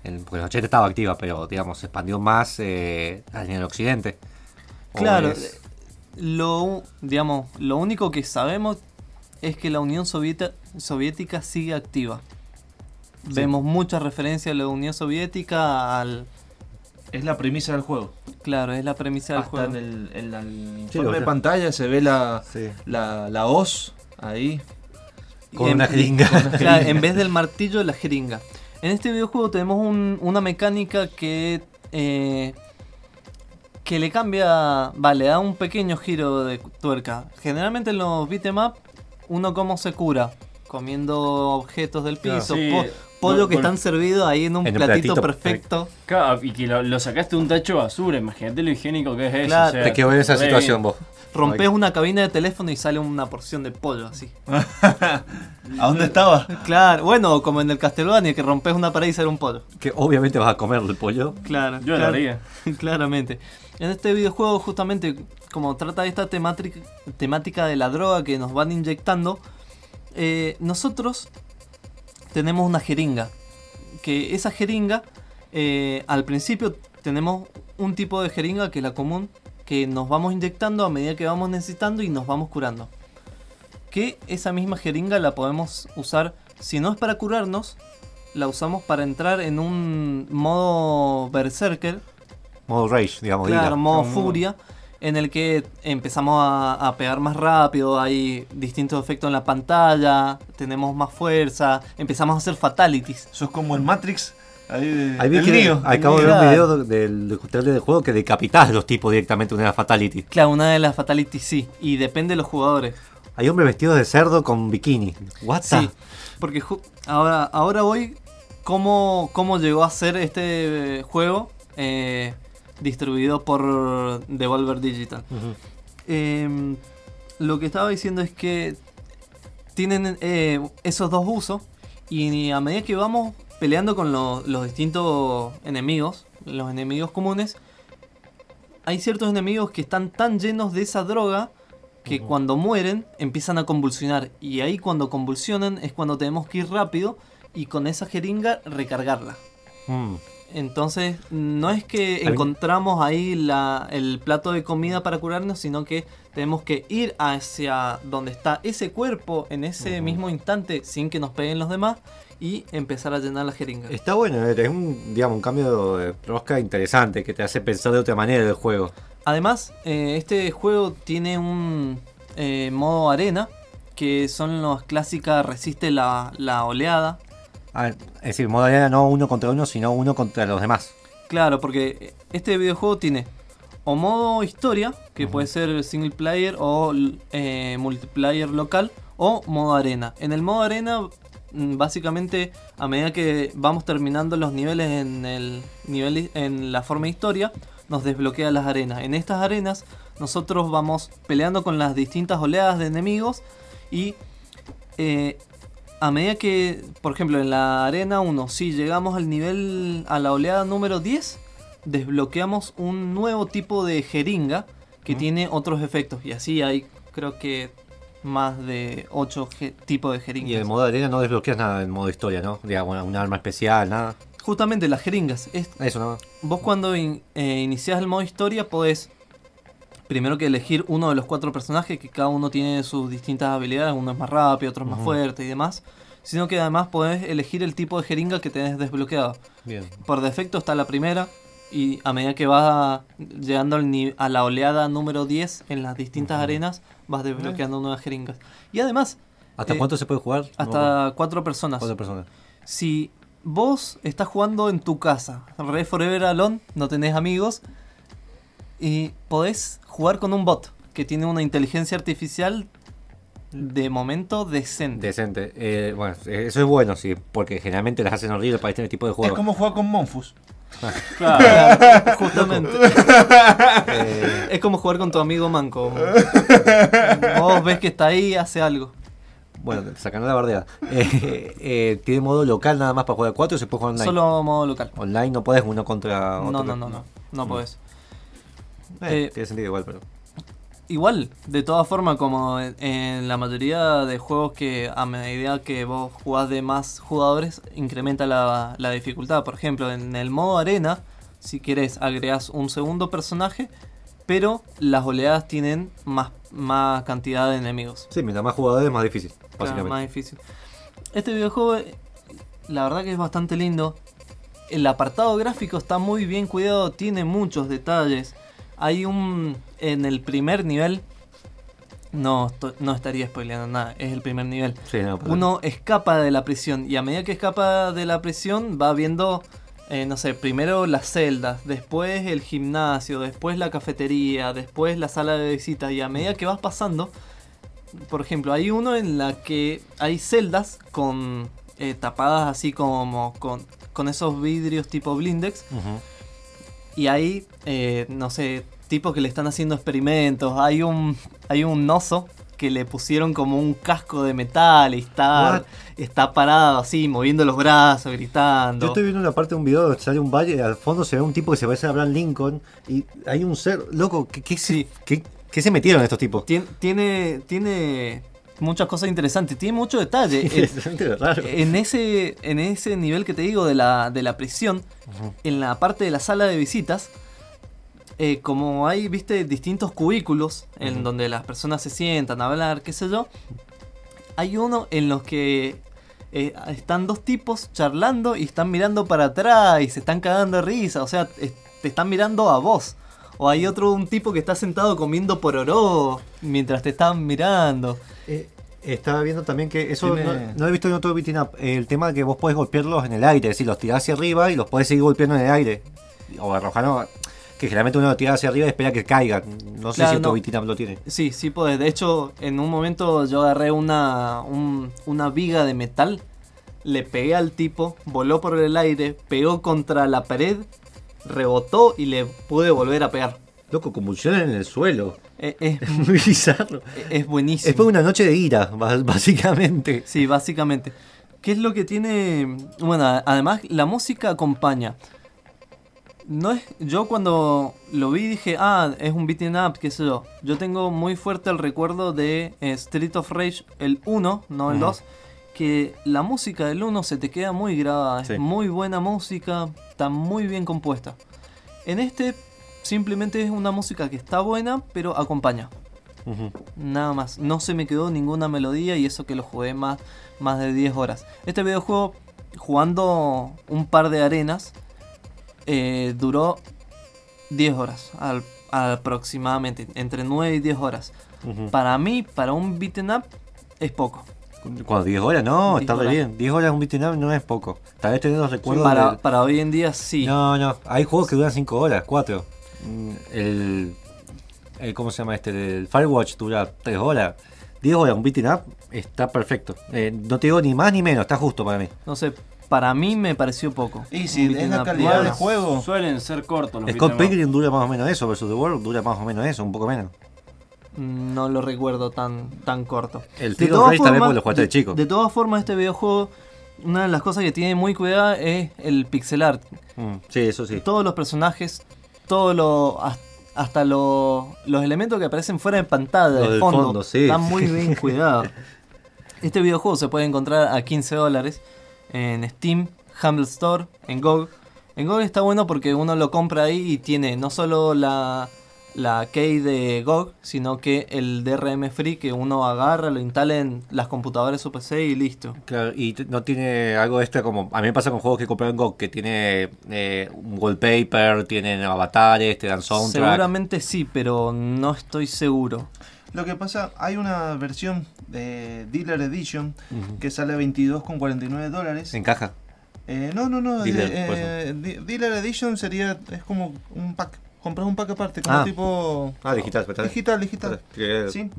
Porque en los 80 estaba activa, pero, digamos, se expandió más eh, en el occidente. Claro, es- lo, digamos, lo único que sabemos es que la Unión Sovieta- Soviética sigue activa. Vemos muchas referencias a la Unión Soviética, al... Es la premisa del juego. Claro, es la premisa del Hasta juego. en el, en la- el informe Sí, o sea- de pantalla se ve la, Sí. la, la hoz ahí. Con En- una jeringa. Claro, en vez del martillo, la jeringa. En este videojuego tenemos un- una mecánica que eh, que le cambia, vale, da un pequeño giro de tuerca. Generalmente en los beat'em up, uno cómo se cura, comiendo objetos del Claro, piso, sí. Po- pollo No, que están servidos ahí en un En un platito, platito perfecto. Claro, y que lo, lo sacaste de un tacho de basura, imagínate lo higiénico que es eso. Claro. o sea, Te quedó en esa situación bien. vos. Rompes una cabina de teléfono y sale una porción de pollo así. ¿A dónde estaba? Claro, bueno, como en el Castlevania, que rompes una pared y sale un pollo. Que obviamente vas a comer el pollo. Claro, Yo lo claro, haría. claramente. En este videojuego, justamente, como trata esta temática, temática de la droga que nos van inyectando, eh, nosotros tenemos una jeringa. Que esa jeringa, eh, al principio tenemos un tipo de jeringa que es la común, que nos vamos inyectando a medida que vamos necesitando y nos vamos curando. Que esa misma jeringa la podemos usar, si no es para curarnos, la usamos para entrar en un modo berserker, Modo rage, digamos. claro, ira. modo furia, en el que empezamos a, a pegar más rápido, hay distintos efectos en la pantalla, tenemos más fuerza, empezamos a hacer fatalities. Sos como el Matrix. Ahí, de, Ahí vi que acabo de ver un video del, del trailer del juego que decapitas a los tipos directamente una fatality. Claro, una de las fatalities sí, y depende de los jugadores. Hay hombres vestidos de cerdo con bikini. What the? Sí, porque ahora, ahora voy cómo, cómo llegó a ser este juego eh, distribuido por Devolver Digital. Eh, lo que estaba diciendo es que tienen eh, esos dos usos y a medida que vamos peleando con lo- los distintos enemigos, los enemigos comunes, hay ciertos enemigos que están tan llenos de esa droga que cuando mueren empiezan a convulsionar y ahí cuando convulsionan es cuando tenemos que ir rápido y con esa jeringa recargarla. Mm. Entonces, no es que encontramos ahí la, el plato de comida para curarnos, sino que tenemos que ir hacia donde está ese cuerpo en ese mismo instante sin que nos peguen los demás y empezar a llenar la jeringa. Está bueno, eh, es un, digamos, un cambio de rosca interesante que te hace pensar de otra manera el juego. Además, eh, este juego tiene un eh, modo arena, que son las clásicas resiste la, la oleada. Ah, es decir, modo arena no uno contra uno, sino uno contra los demás. Claro, porque este videojuego tiene o modo historia, que puede ser single player o eh, multiplayer local, o modo arena. En el modo arena, mm, básicamente, a medida que vamos terminando los niveles en el nivel en la forma historia, nos desbloquea las arenas. En estas arenas, nosotros vamos peleando con las distintas oleadas de enemigos y eh, a medida que, por ejemplo, en la arena 1, si llegamos al nivel, a la oleada número 10, desbloqueamos un nuevo tipo de jeringa que tiene otros efectos. Y así hay, creo que, más de 8 tipos de jeringas. Y en el modo arena no desbloqueas nada en modo historia, ¿no? Digamos, un arma especial, nada. Justamente las jeringas. Es, Eso nada. vos cuando in- eh, iniciás el modo historia podés primero que elegir uno de los cuatro personajes que cada uno tiene sus distintas habilidades, uno es más rápido, otro es más fuerte y demás, sino que además podés elegir el tipo de jeringa que tenés desbloqueado. Bien. Por defecto está la primera y a medida que vas llegando al ni- a la oleada número 10 en las distintas arenas vas desbloqueando nuevas jeringas. Y además, ¿Hasta Eh, cuánto se puede jugar? hasta cuatro personas. Cuatro personas. Si vos estás jugando en tu casa, Red Forever Alone, no tenés amigos, y podés jugar con un bot que tiene una inteligencia artificial de momento decente. Decente. Eh, bueno, eso es bueno, sí, porque generalmente las hacen horribles para este tipo de Es juegos. como jugar con Monfus. Claro. Claro, justamente. Eh, Es como jugar con tu amigo manco. Vos ves que está ahí, hace algo. bueno, sacando la bardea. Eh, eh, ¿Tiene modo local nada más para jugar a cuatro o se puede jugar online? Solo modo local. Online no podés uno contra otro. No, no, no, no. No Mm. podés. Eh, Eh, tiene sentido igual, pero. Igual, de todas formas, como en, en la mayoría de juegos que a medida que vos jugás de más jugadores, incrementa la, la dificultad. Por ejemplo, en el modo arena, si querés, agregás un segundo personaje, pero las oleadas tienen más, más cantidad de enemigos. Sí, mientras más jugadores, más difícil. Claro, Básicamente. más difícil. Este videojuego, la verdad que es bastante lindo. El apartado gráfico está muy bien cuidado, tiene muchos detalles. Hay un. En el primer nivel. No, no estaría spoileando nada, es el primer nivel. Sí, no, perdón. Uno escapa de la prisión y a medida que escapa de la prisión va viendo, eh, no sé, primero las celdas, después el gimnasio, después la cafetería, después la sala de visita y a medida que vas pasando, por ejemplo, hay uno en la que hay celdas con eh, tapadas así como con, con esos vidrios tipo blindex. Y hay, eh, no sé, tipos que le están haciendo experimentos. Hay un, hay un oso que le pusieron como un casco de metal y está, está parado así, moviendo los brazos, gritando. Yo estoy viendo una parte de un video donde sale un valle y al fondo se ve un tipo que se parece a Abraham Lincoln y hay un ser, loco, ¿qué, qué, se- Sí. qué- qué se metieron estos tipos? Tien- Tiene, tiene muchas cosas interesantes, tiene mucho detalle. Es bastante raro. en, ese, en ese nivel que te digo de la, de la prisión, en la parte de la sala de visitas, eh, como hay, viste, distintos cubículos en donde las personas se sientan a hablar, qué sé yo, hay uno en los que eh, están dos tipos charlando y están mirando para atrás y se están cagando de risa, o sea, es- te están mirando a vos. O hay otro, un tipo que está sentado comiendo pororó mientras te están mirando. Eh, estaba viendo también que eso no, no he visto en otro beating up. El tema de que vos podés golpearlos en el aire, es decir, los tirás hacia arriba y los podés seguir golpeando en el aire. O arrojando, que generalmente uno lo tira hacia arriba y espera que caigan. No sé Claro, si otro no. up lo tiene. Sí, sí podés. De hecho, en un momento yo agarré una, un- una viga de metal, le pegué al tipo, voló por el aire, pegó contra la pared, rebotó y le pude volver a pegar. Loco, convulsiones en el suelo. Eh, Es, Muy bizarro. es buenísimo. Es por una noche de ira, básicamente. Sí, básicamente. ¿Qué es lo que tiene? Bueno, además la música acompaña. No es, yo cuando lo vi dije, ah, es un beating up, qué sé yo. Yo tengo muy fuerte el recuerdo de eh, Street of Rage, el 1, no el Ujú. 2, que la música del 1 se te queda muy grabada. Sí. Es muy buena música, está muy bien compuesta. En este simplemente es una música que está buena, pero acompaña. Nada más. No se me quedó ninguna melodía y eso que lo jugué más, más de 10 horas. Este videojuego, jugando un par de arenas, eh, duró 10 horas al- aproximadamente. Entre 9 y 10 horas. Ujú. Para mí, para un beaten up, es poco. ¿Cuándo? ¿10 horas? No, 10 está horas. bien. 10 horas un beating up no es poco. Tal vez tenés los recuerdos Para, del- para hoy en día, sí. No, no. Hay juegos que duran 5 horas, 4. El, el- ¿Cómo se llama este? El Firewatch dura 3 horas. 10 horas, un beating up está perfecto. Eh, no te digo ni más ni menos, está justo para mí. No sé, para mí me pareció poco. Y si es la calidad del Bueno, juego. Suelen ser cortos los Scott. Pilgrim dura más o menos eso, versus The World dura más o menos eso, un poco menos. No lo recuerdo tan, tan corto. El De todas Rage también porque lo jugaste de de- chico. De todas formas, este videojuego, una de las cosas que tiene muy cuidada es el pixel art. Mm, sí, eso sí. Todos los personajes, todo lo, has- hasta lo- los elementos que aparecen fuera de pantalla, de del fondo, fondo, sí. están muy bien cuidados. Este videojuego se puede encontrar a 15 dólares en Steam, Humble Store, en GOG. En GOG está bueno porque uno lo compra ahí y tiene no solo la, la key de GOG, sino que el DRM Free que uno agarra, lo instala en las computadoras su PC y listo. Claro, y no tiene algo extra como. A mí me pasa con juegos que compré en GOG que tiene eh, un wallpaper, tienen avatares, te dan soundtrack. Seguramente sí, pero no estoy seguro. Lo que pasa, hay una versión de Dealer Edition Ujú. que sale a 22,49 dólares. En caja. Eh, no, no, no. Dealer, de- eh, di- Dealer Edition sería. Es como un pack. Compras un pack aparte, como Ah. tipo. Ah, digital, ¿verdad? Digital, digital. Que- Sí.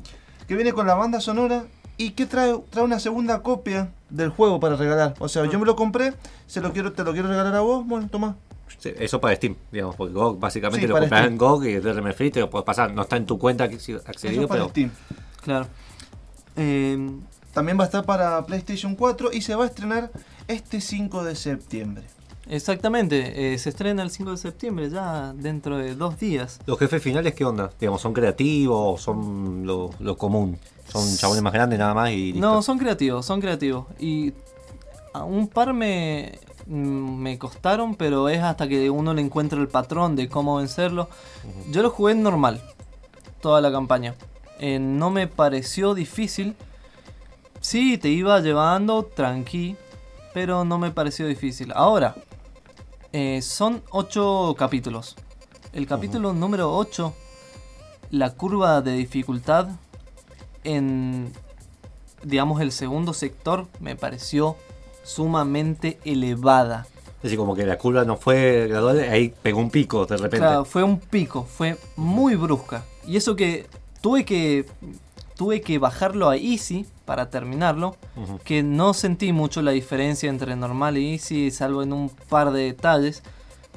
Que viene con la banda sonora y que trae, trae una segunda copia del juego para regalar. O sea, yo me lo compré, se lo quiero, te lo quiero regalar a vos, bueno, toma. Sí, eso para Steam, digamos, porque GOG básicamente Sí, lo compras en GOG y DRM Free te lo puedes pasar. No está en tu cuenta que sí, Eso accedido, para pero. Steam. Claro. Eh, También va a estar para PlayStation 4 y se va a estrenar este 5 de septiembre. exactamente, eh, se estrena el 5 de septiembre, ya dentro de dos días. ¿Los jefes finales qué onda? Digamos, ¿son creativos? ¿Son lo, lo común? ¿Son chabones más grandes nada más? y listo? No, son creativos, son creativos. Y a un par me, me costaron, pero es hasta que uno le encuentra el patrón de cómo vencerlo. Yo lo jugué normal, toda la campaña. Eh, no me pareció difícil. Sí, te iba llevando tranqui, pero no me pareció difícil. Ahora, eh, son 8 capítulos. El capítulo número 8, la curva de dificultad en, digamos, el segundo sector me pareció sumamente elevada. Es decir, como que la curva no fue gradual, ahí pegó un pico de repente. Claro, fue un pico, fue muy brusca. Y eso que tuve que tuve que bajarlo a Easy para terminarlo, que no sentí mucho la diferencia entre normal y Easy, salvo en un par de detalles,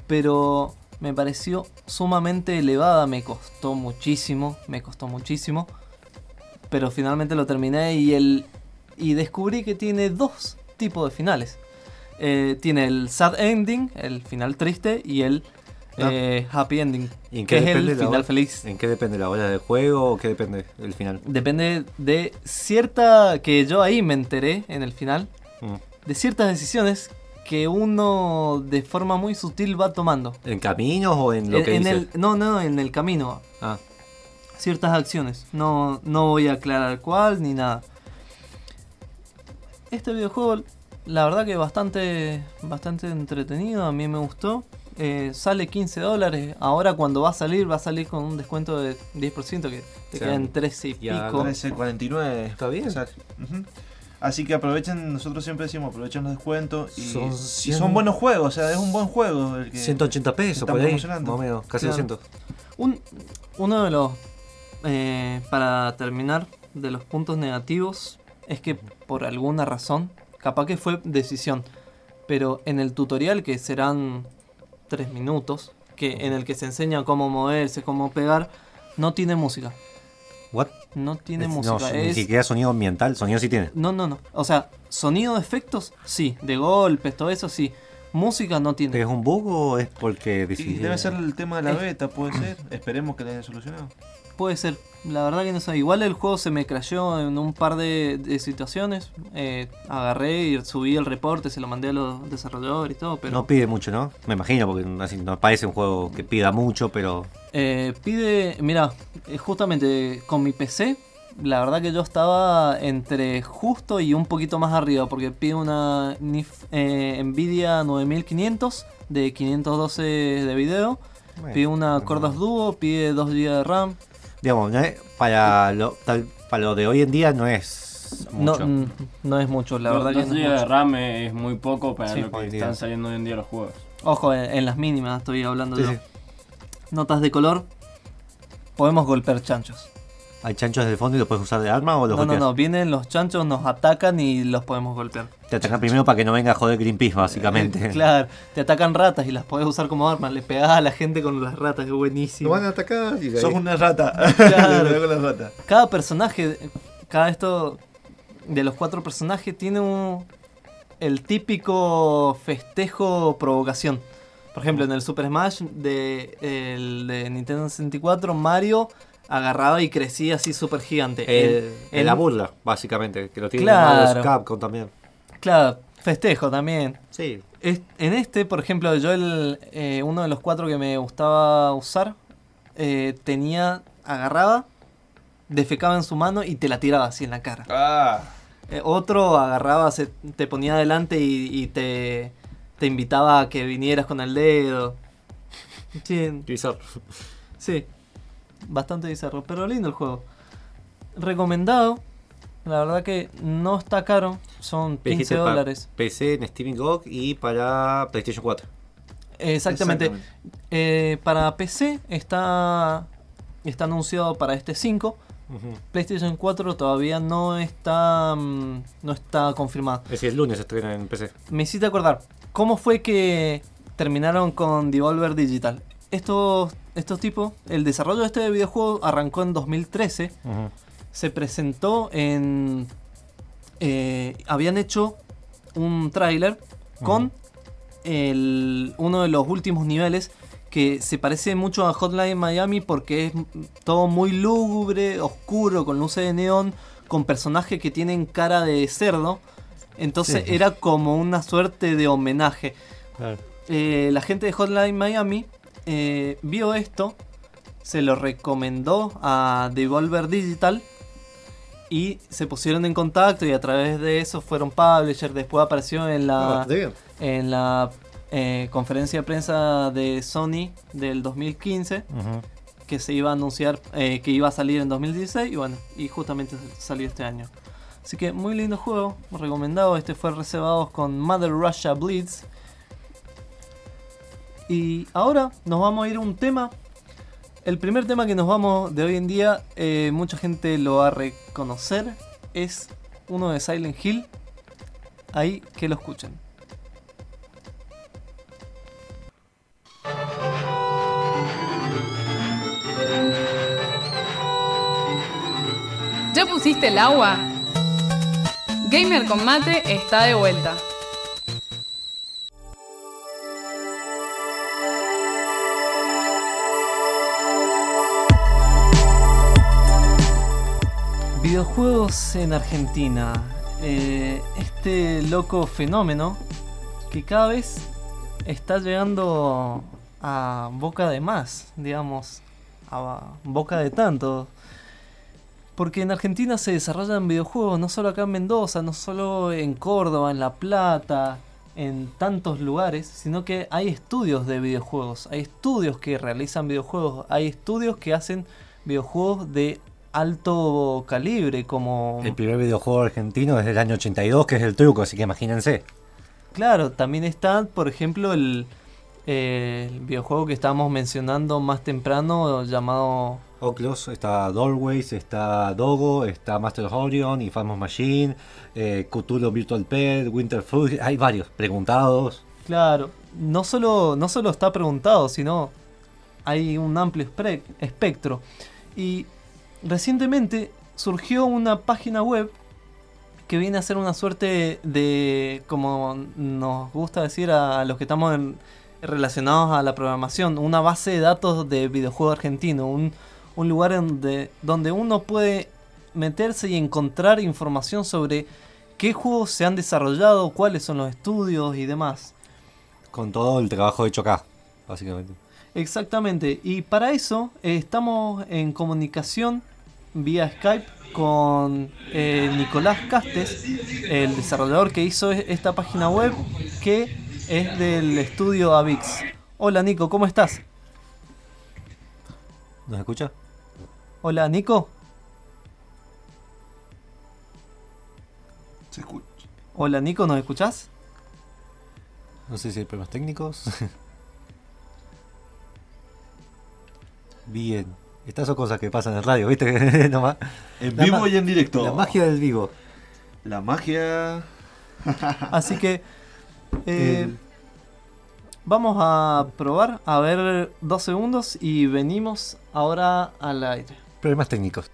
pero me pareció sumamente elevada, me costó muchísimo, me costó muchísimo, pero finalmente lo terminé y, el, y descubrí que tiene dos tipos de finales. Eh, tiene el sad ending, el final triste, y el Ah. eh, happy ending, ¿Y en que qué es el final hora? feliz. ¿En qué depende la hora del juego o qué depende el final? Depende de cierta, que yo ahí me enteré en el final, Mm. de ciertas decisiones que uno de forma muy sutil va tomando. ¿En caminos o en lo En- que en dice? el, no, no, en el camino. Ah, Ciertas acciones. No, no voy a aclarar cuál ni nada. Este videojuego, la verdad que bastante, bastante entretenido. A mí me gustó. Eh, sale 15 dólares. Ahora cuando va a salir, va a salir con un descuento de 10% que te O sea, quedan 13 y pico. 13.49. Está bien. O sea, ujú. Así que aprovechen, nosotros siempre decimos aprovechen los descuentos y Son y son buenos juegos, o sea, es un buen juego el que 180 pesos por ahí, menos, casi Claro. 200. Un- uno de los, eh, para terminar, de los puntos negativos es que por alguna razón, capaz que fue decisión, pero en el tutorial que serán tres minutos, que en el que se enseña cómo moverse, cómo pegar, no tiene música. What? No tiene Es- música. No, es- ni siquiera sonido ambiental, sonido sí tiene. no, no, no. O sea, sonido de efectos, sí. De golpes, todo eso, sí. Música no tiene. ¿Es un bug o es porque decidieron? debe ser el tema de la Es- beta, puede ser. Esperemos que lo hayan solucionado. Puede ser, la verdad que no sé. Igual el juego se me crashó en un par de, de situaciones. Eh, agarré y subí el reporte, se lo mandé a los desarrolladores y todo, pero No pide mucho, ¿no? Me imagino, porque así no parece un juego que pida mucho, pero eh, pide, mira, eh, justamente con mi PC, la verdad que yo estaba entre justo y un poquito más arriba, porque pide una NIF, eh, Nvidia 9500 de 512 de video, bueno, pide una. Cordas Duo, pide 2 GB de RAM. Digamos, no es- para lo tal, para lo de hoy en día no es No, mucho. mm, no es mucho, la verdad que no es GB de mucho. RAM es muy poco para Sí, lo que hoy día. están saliendo hoy en día los juegos. Ojo, en, en las mínimas estoy hablando Sí, yo. sí. Notas de color. Podemos golpear chanchos. Hay chanchos del fondo y los puedes usar de arma o los No, no, golpeas? no. Vienen los chanchos, nos atacan y los podemos golpear. Te atacan primero para que no venga a joder Greenpeace, básicamente. Claro, te atacan ratas y las podés usar como armas. Le pegás a la gente con las ratas, es buenísimo. a atacar y de Sos una rata. Claro. La rata. Cada personaje, cada esto de los cuatro personajes tiene un el típico festejo provocación. Por ejemplo, en el Super Smash de, el de Nintendo 64, Mario agarraba y crecía así súper gigante. El, El- el- el- la burla, básicamente, que lo tiene Claro. Mario Capcom también. Claro, festejo también. Sí. Es- en este, por ejemplo, yo el, eh, uno de los cuatro que me gustaba usar, eh, tenía, agarraba, defecaba en su mano y te la tiraba así en la cara. Ah. Eh, otro agarraba, se, te ponía adelante y, y te, te invitaba a que vinieras con el dedo. Sí, sí, bastante bizarro, pero lindo el juego. Recomendado, la verdad que no está caro, son 15 Dijiste para dólares. PC en Steam GOG y para PlayStation 4. Exactamente. Eh, para PC está, está anunciado para este 5. PlayStation 4 todavía no está, mm, no está confirmado. Es decir, el lunes estrena en PC. Me hiciste acordar, ¿cómo fue que terminaron con Devolver Digital? Estos, estos tipos, el desarrollo de este videojuego arrancó en 2013. Se presentó en... eh, habían hecho un tráiler con el, uno de los últimos niveles que se parece mucho a Hotline Miami porque es todo muy lúgubre, oscuro, con luces de neón, con personajes que tienen cara de cerdo. Entonces Sí. era como una suerte de homenaje. Claro. Eh, la gente de Hotline Miami eh, vio esto, se lo recomendó a Devolver Digital y se pusieron en contacto y a través de eso fueron publisher. Después apareció en Ah, la, bien. en la eh, conferencia de prensa de Sony del 2015 que se iba a anunciar eh, que iba a salir en 2016 y bueno, y justamente salió este año. Así que muy lindo juego, recomendado. Este fue reservado con Mother Russia Bleeds. Y ahora nos vamos a ir a un tema el primer tema que nos vamos de hoy en día, eh, mucha gente lo va a reconocer, es uno de Silent Hill. Ahí que lo escuchen. ¿Ya pusiste el agua? Gamer con mate está de vuelta. Videojuegos en Argentina. Eh, este loco fenómeno que cada vez está llegando a boca de más, digamos, a boca de tanto. Porque en Argentina se desarrollan videojuegos, no solo acá en Mendoza, no solo en Córdoba, en La Plata, en tantos lugares, sino que hay estudios de videojuegos, hay estudios que realizan videojuegos, hay estudios que hacen videojuegos de alto calibre, como... El primer videojuego argentino es del año 82, que es el truco, así que imagínense. Claro, también está, por ejemplo, el, eh, el videojuego que estábamos mencionando más temprano, llamado Oculus, está Doorways, está Dogo, está Master of Orion, Infamous Machine, eh, Cthulhu Virtual Pet, Winterfell, hay varios preguntados. Claro, no solo, no solo está preguntado, sino hay un amplio espectro. Y recientemente surgió una página web que viene a ser una suerte de, como nos gusta decir a los que estamos en- relacionados a la programación, una base de datos de videojuego argentino, un, un lugar donde, donde uno puede meterse y encontrar información sobre qué juegos se han desarrollado, cuáles son los estudios y demás. Con todo el trabajo hecho acá, básicamente. Exactamente, y para eso eh, estamos en comunicación vía Skype con eh, Nicolás Castes, el desarrollador que hizo esta página web que es del estudio Avix. Hola Nico, ¿cómo estás? ¿Nos escucha? Hola Nico. Se escucha. Hola Nico, ¿nos escuchás? No sé si hay problemas técnicos. Bien. Estas son cosas que pasan en radio, ¿viste? Nomás. En La vivo ma- y en directo. La magia del vivo. La magia. Así que eh, El- vamos a probar a ver dos segundos y venimos ahora al aire. Problemas técnicos.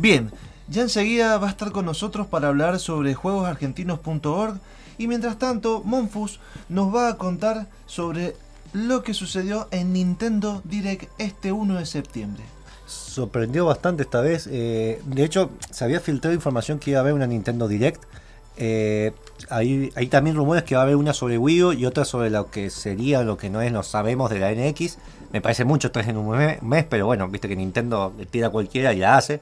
Bien, ya enseguida va a estar con nosotros para hablar sobre juegosargentinos.org y mientras tanto Monfus nos va a contar sobre lo que sucedió en Nintendo Direct este 1 de septiembre. Sorprendió bastante esta vez. eh, de hecho, se había filtrado información que iba a haber una Nintendo Direct. Eh, hay, también rumores que va a haber una sobre Wii U y otra sobre lo que sería, lo que no es, no sabemos de la NX. Me parece mucho tres en un me- mes, pero bueno, viste que Nintendo tira cualquiera y la hace.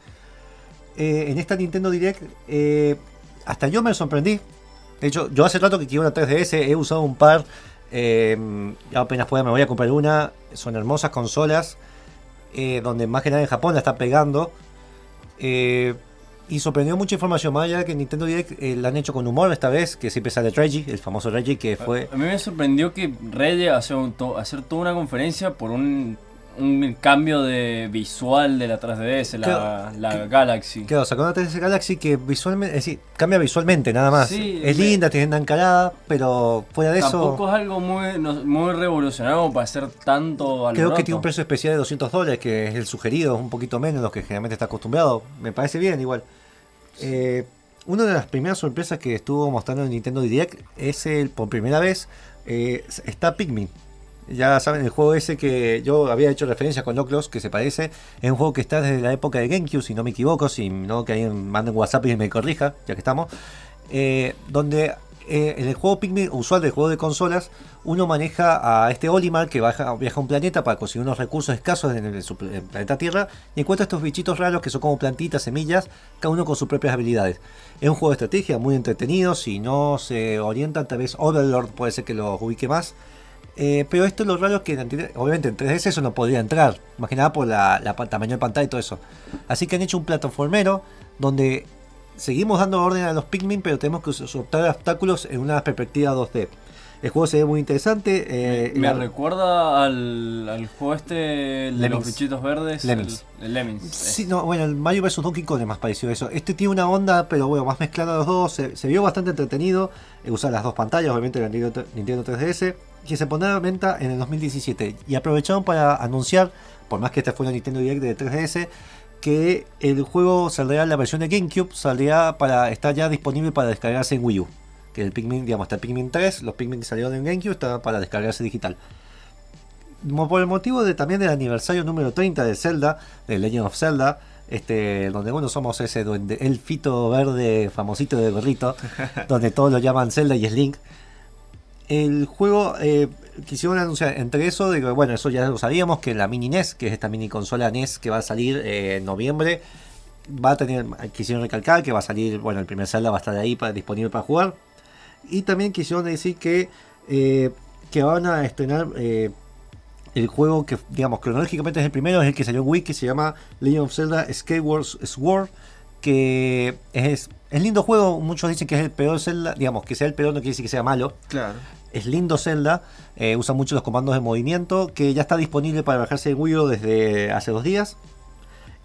Eh, en esta Nintendo Direct, eh, hasta yo me sorprendí. De hecho, yo hace rato que quiero una 3DS, he usado un par. eh, ya apenas pueda me voy a comprar una. Son hermosas consolas eh, donde más que nada en Japón la está pegando. Eh, y sorprendió mucha información, más allá que Nintendo Direct la han hecho con humor esta vez, que siempre sale Reggie, el famoso Reggie, que fue... A mí me sorprendió que un to- hacer toda una conferencia por un, un cambio de visual de la 3DS, la, la que- Galaxy. Claro, sacó una 3DS Galaxy que visualmente, es decir, cambia visualmente nada más. Sí, es me- linda, tiene una encarada, pero fuera de Tampoco eso, es algo muy, no- muy revolucionario para hacer tanto al creo que tiene un precio especial de 200 dólares, que es el sugerido, es un poquito menos de lo que generalmente está acostumbrado. Me parece bien igual. Eh, una de las primeras sorpresas que estuvo mostrando en Nintendo Direct es el, por primera vez, eh, está Pikmin. Ya saben, el juego ese que yo había hecho referencia con Oculus, que se parece, es un juego que está desde la época de GameCube, si no me equivoco, si no que alguien mande un WhatsApp y me corrija, ya que estamos. eh, donde eh, en el juego Pikmin, usual del juego de consolas, uno maneja a este Olimar que baja- viaja a un planeta para conseguir unos recursos escasos en el, su pl- el planeta Tierra y encuentra estos bichitos raros que son como plantitas, semillas, cada uno con sus propias habilidades. Es un juego de estrategia muy entretenido, si no se orientan, tal vez Overlord puede ser que los ubique más. Eh, pero esto lo raro es que en obviamente en 3DS eso no podría entrar, más que nada por la, la tamaño de pantalla y todo eso. Así que han hecho un plataformero donde seguimos dando orden a los Pikmin, pero tenemos que sortear obstáculos en una perspectiva 2D. El juego se ve muy interesante. eh, Me la- recuerda al, al juego este de los Lemmings. bichitos verdes. Lemmings. El, el Lemmings. Sí, no, bueno, el Mario vs Donkey Kong es más parecido a eso. Este tiene una onda, pero bueno, más mezclada los dos. Se, se vio bastante entretenido. eh, usar las dos pantallas, obviamente, la Nintendo, Nintendo 3DS. Que se pondrá a venta en el 2017. Y aprovecharon para anunciar, por más que esta fue una Nintendo Direct de 3DS, que el juego saldrá, la versión de GameCube saldrá para estar ya disponible para descargarse en Wii U. Que el Pikmin, digamos, está el Pikmin 3, los Pikmin que salieron en GameCube está para descargarse digital. Por el motivo de también del aniversario número 30 de Zelda, de Legend of Zelda, este, donde bueno somos ese duende, elfito verde famosito de gorrito, donde todos lo llaman Zelda y es Link. El juego eh, quisieron anunciar entre eso, de que, bueno, eso ya lo sabíamos, que la mini NES, que es esta mini consola NES que va a salir eh, en noviembre, va a tener, quisieron recalcar que va a salir, bueno, el primer Zelda va a estar ahí para, disponible para jugar. Y también quisieron decir que, eh, que van a estrenar el juego que, digamos, cronológicamente es el primero, es el que salió en Wii, que se llama Legend of Zelda Skyward Sword, que es, es lindo juego, muchos dicen que es el peor Zelda, digamos, que sea el peor no quiere decir que sea malo, Claro. Es lindo Zelda, eh, usa mucho los comandos de movimiento, que ya está disponible para bajarse en Wii U desde hace dos días.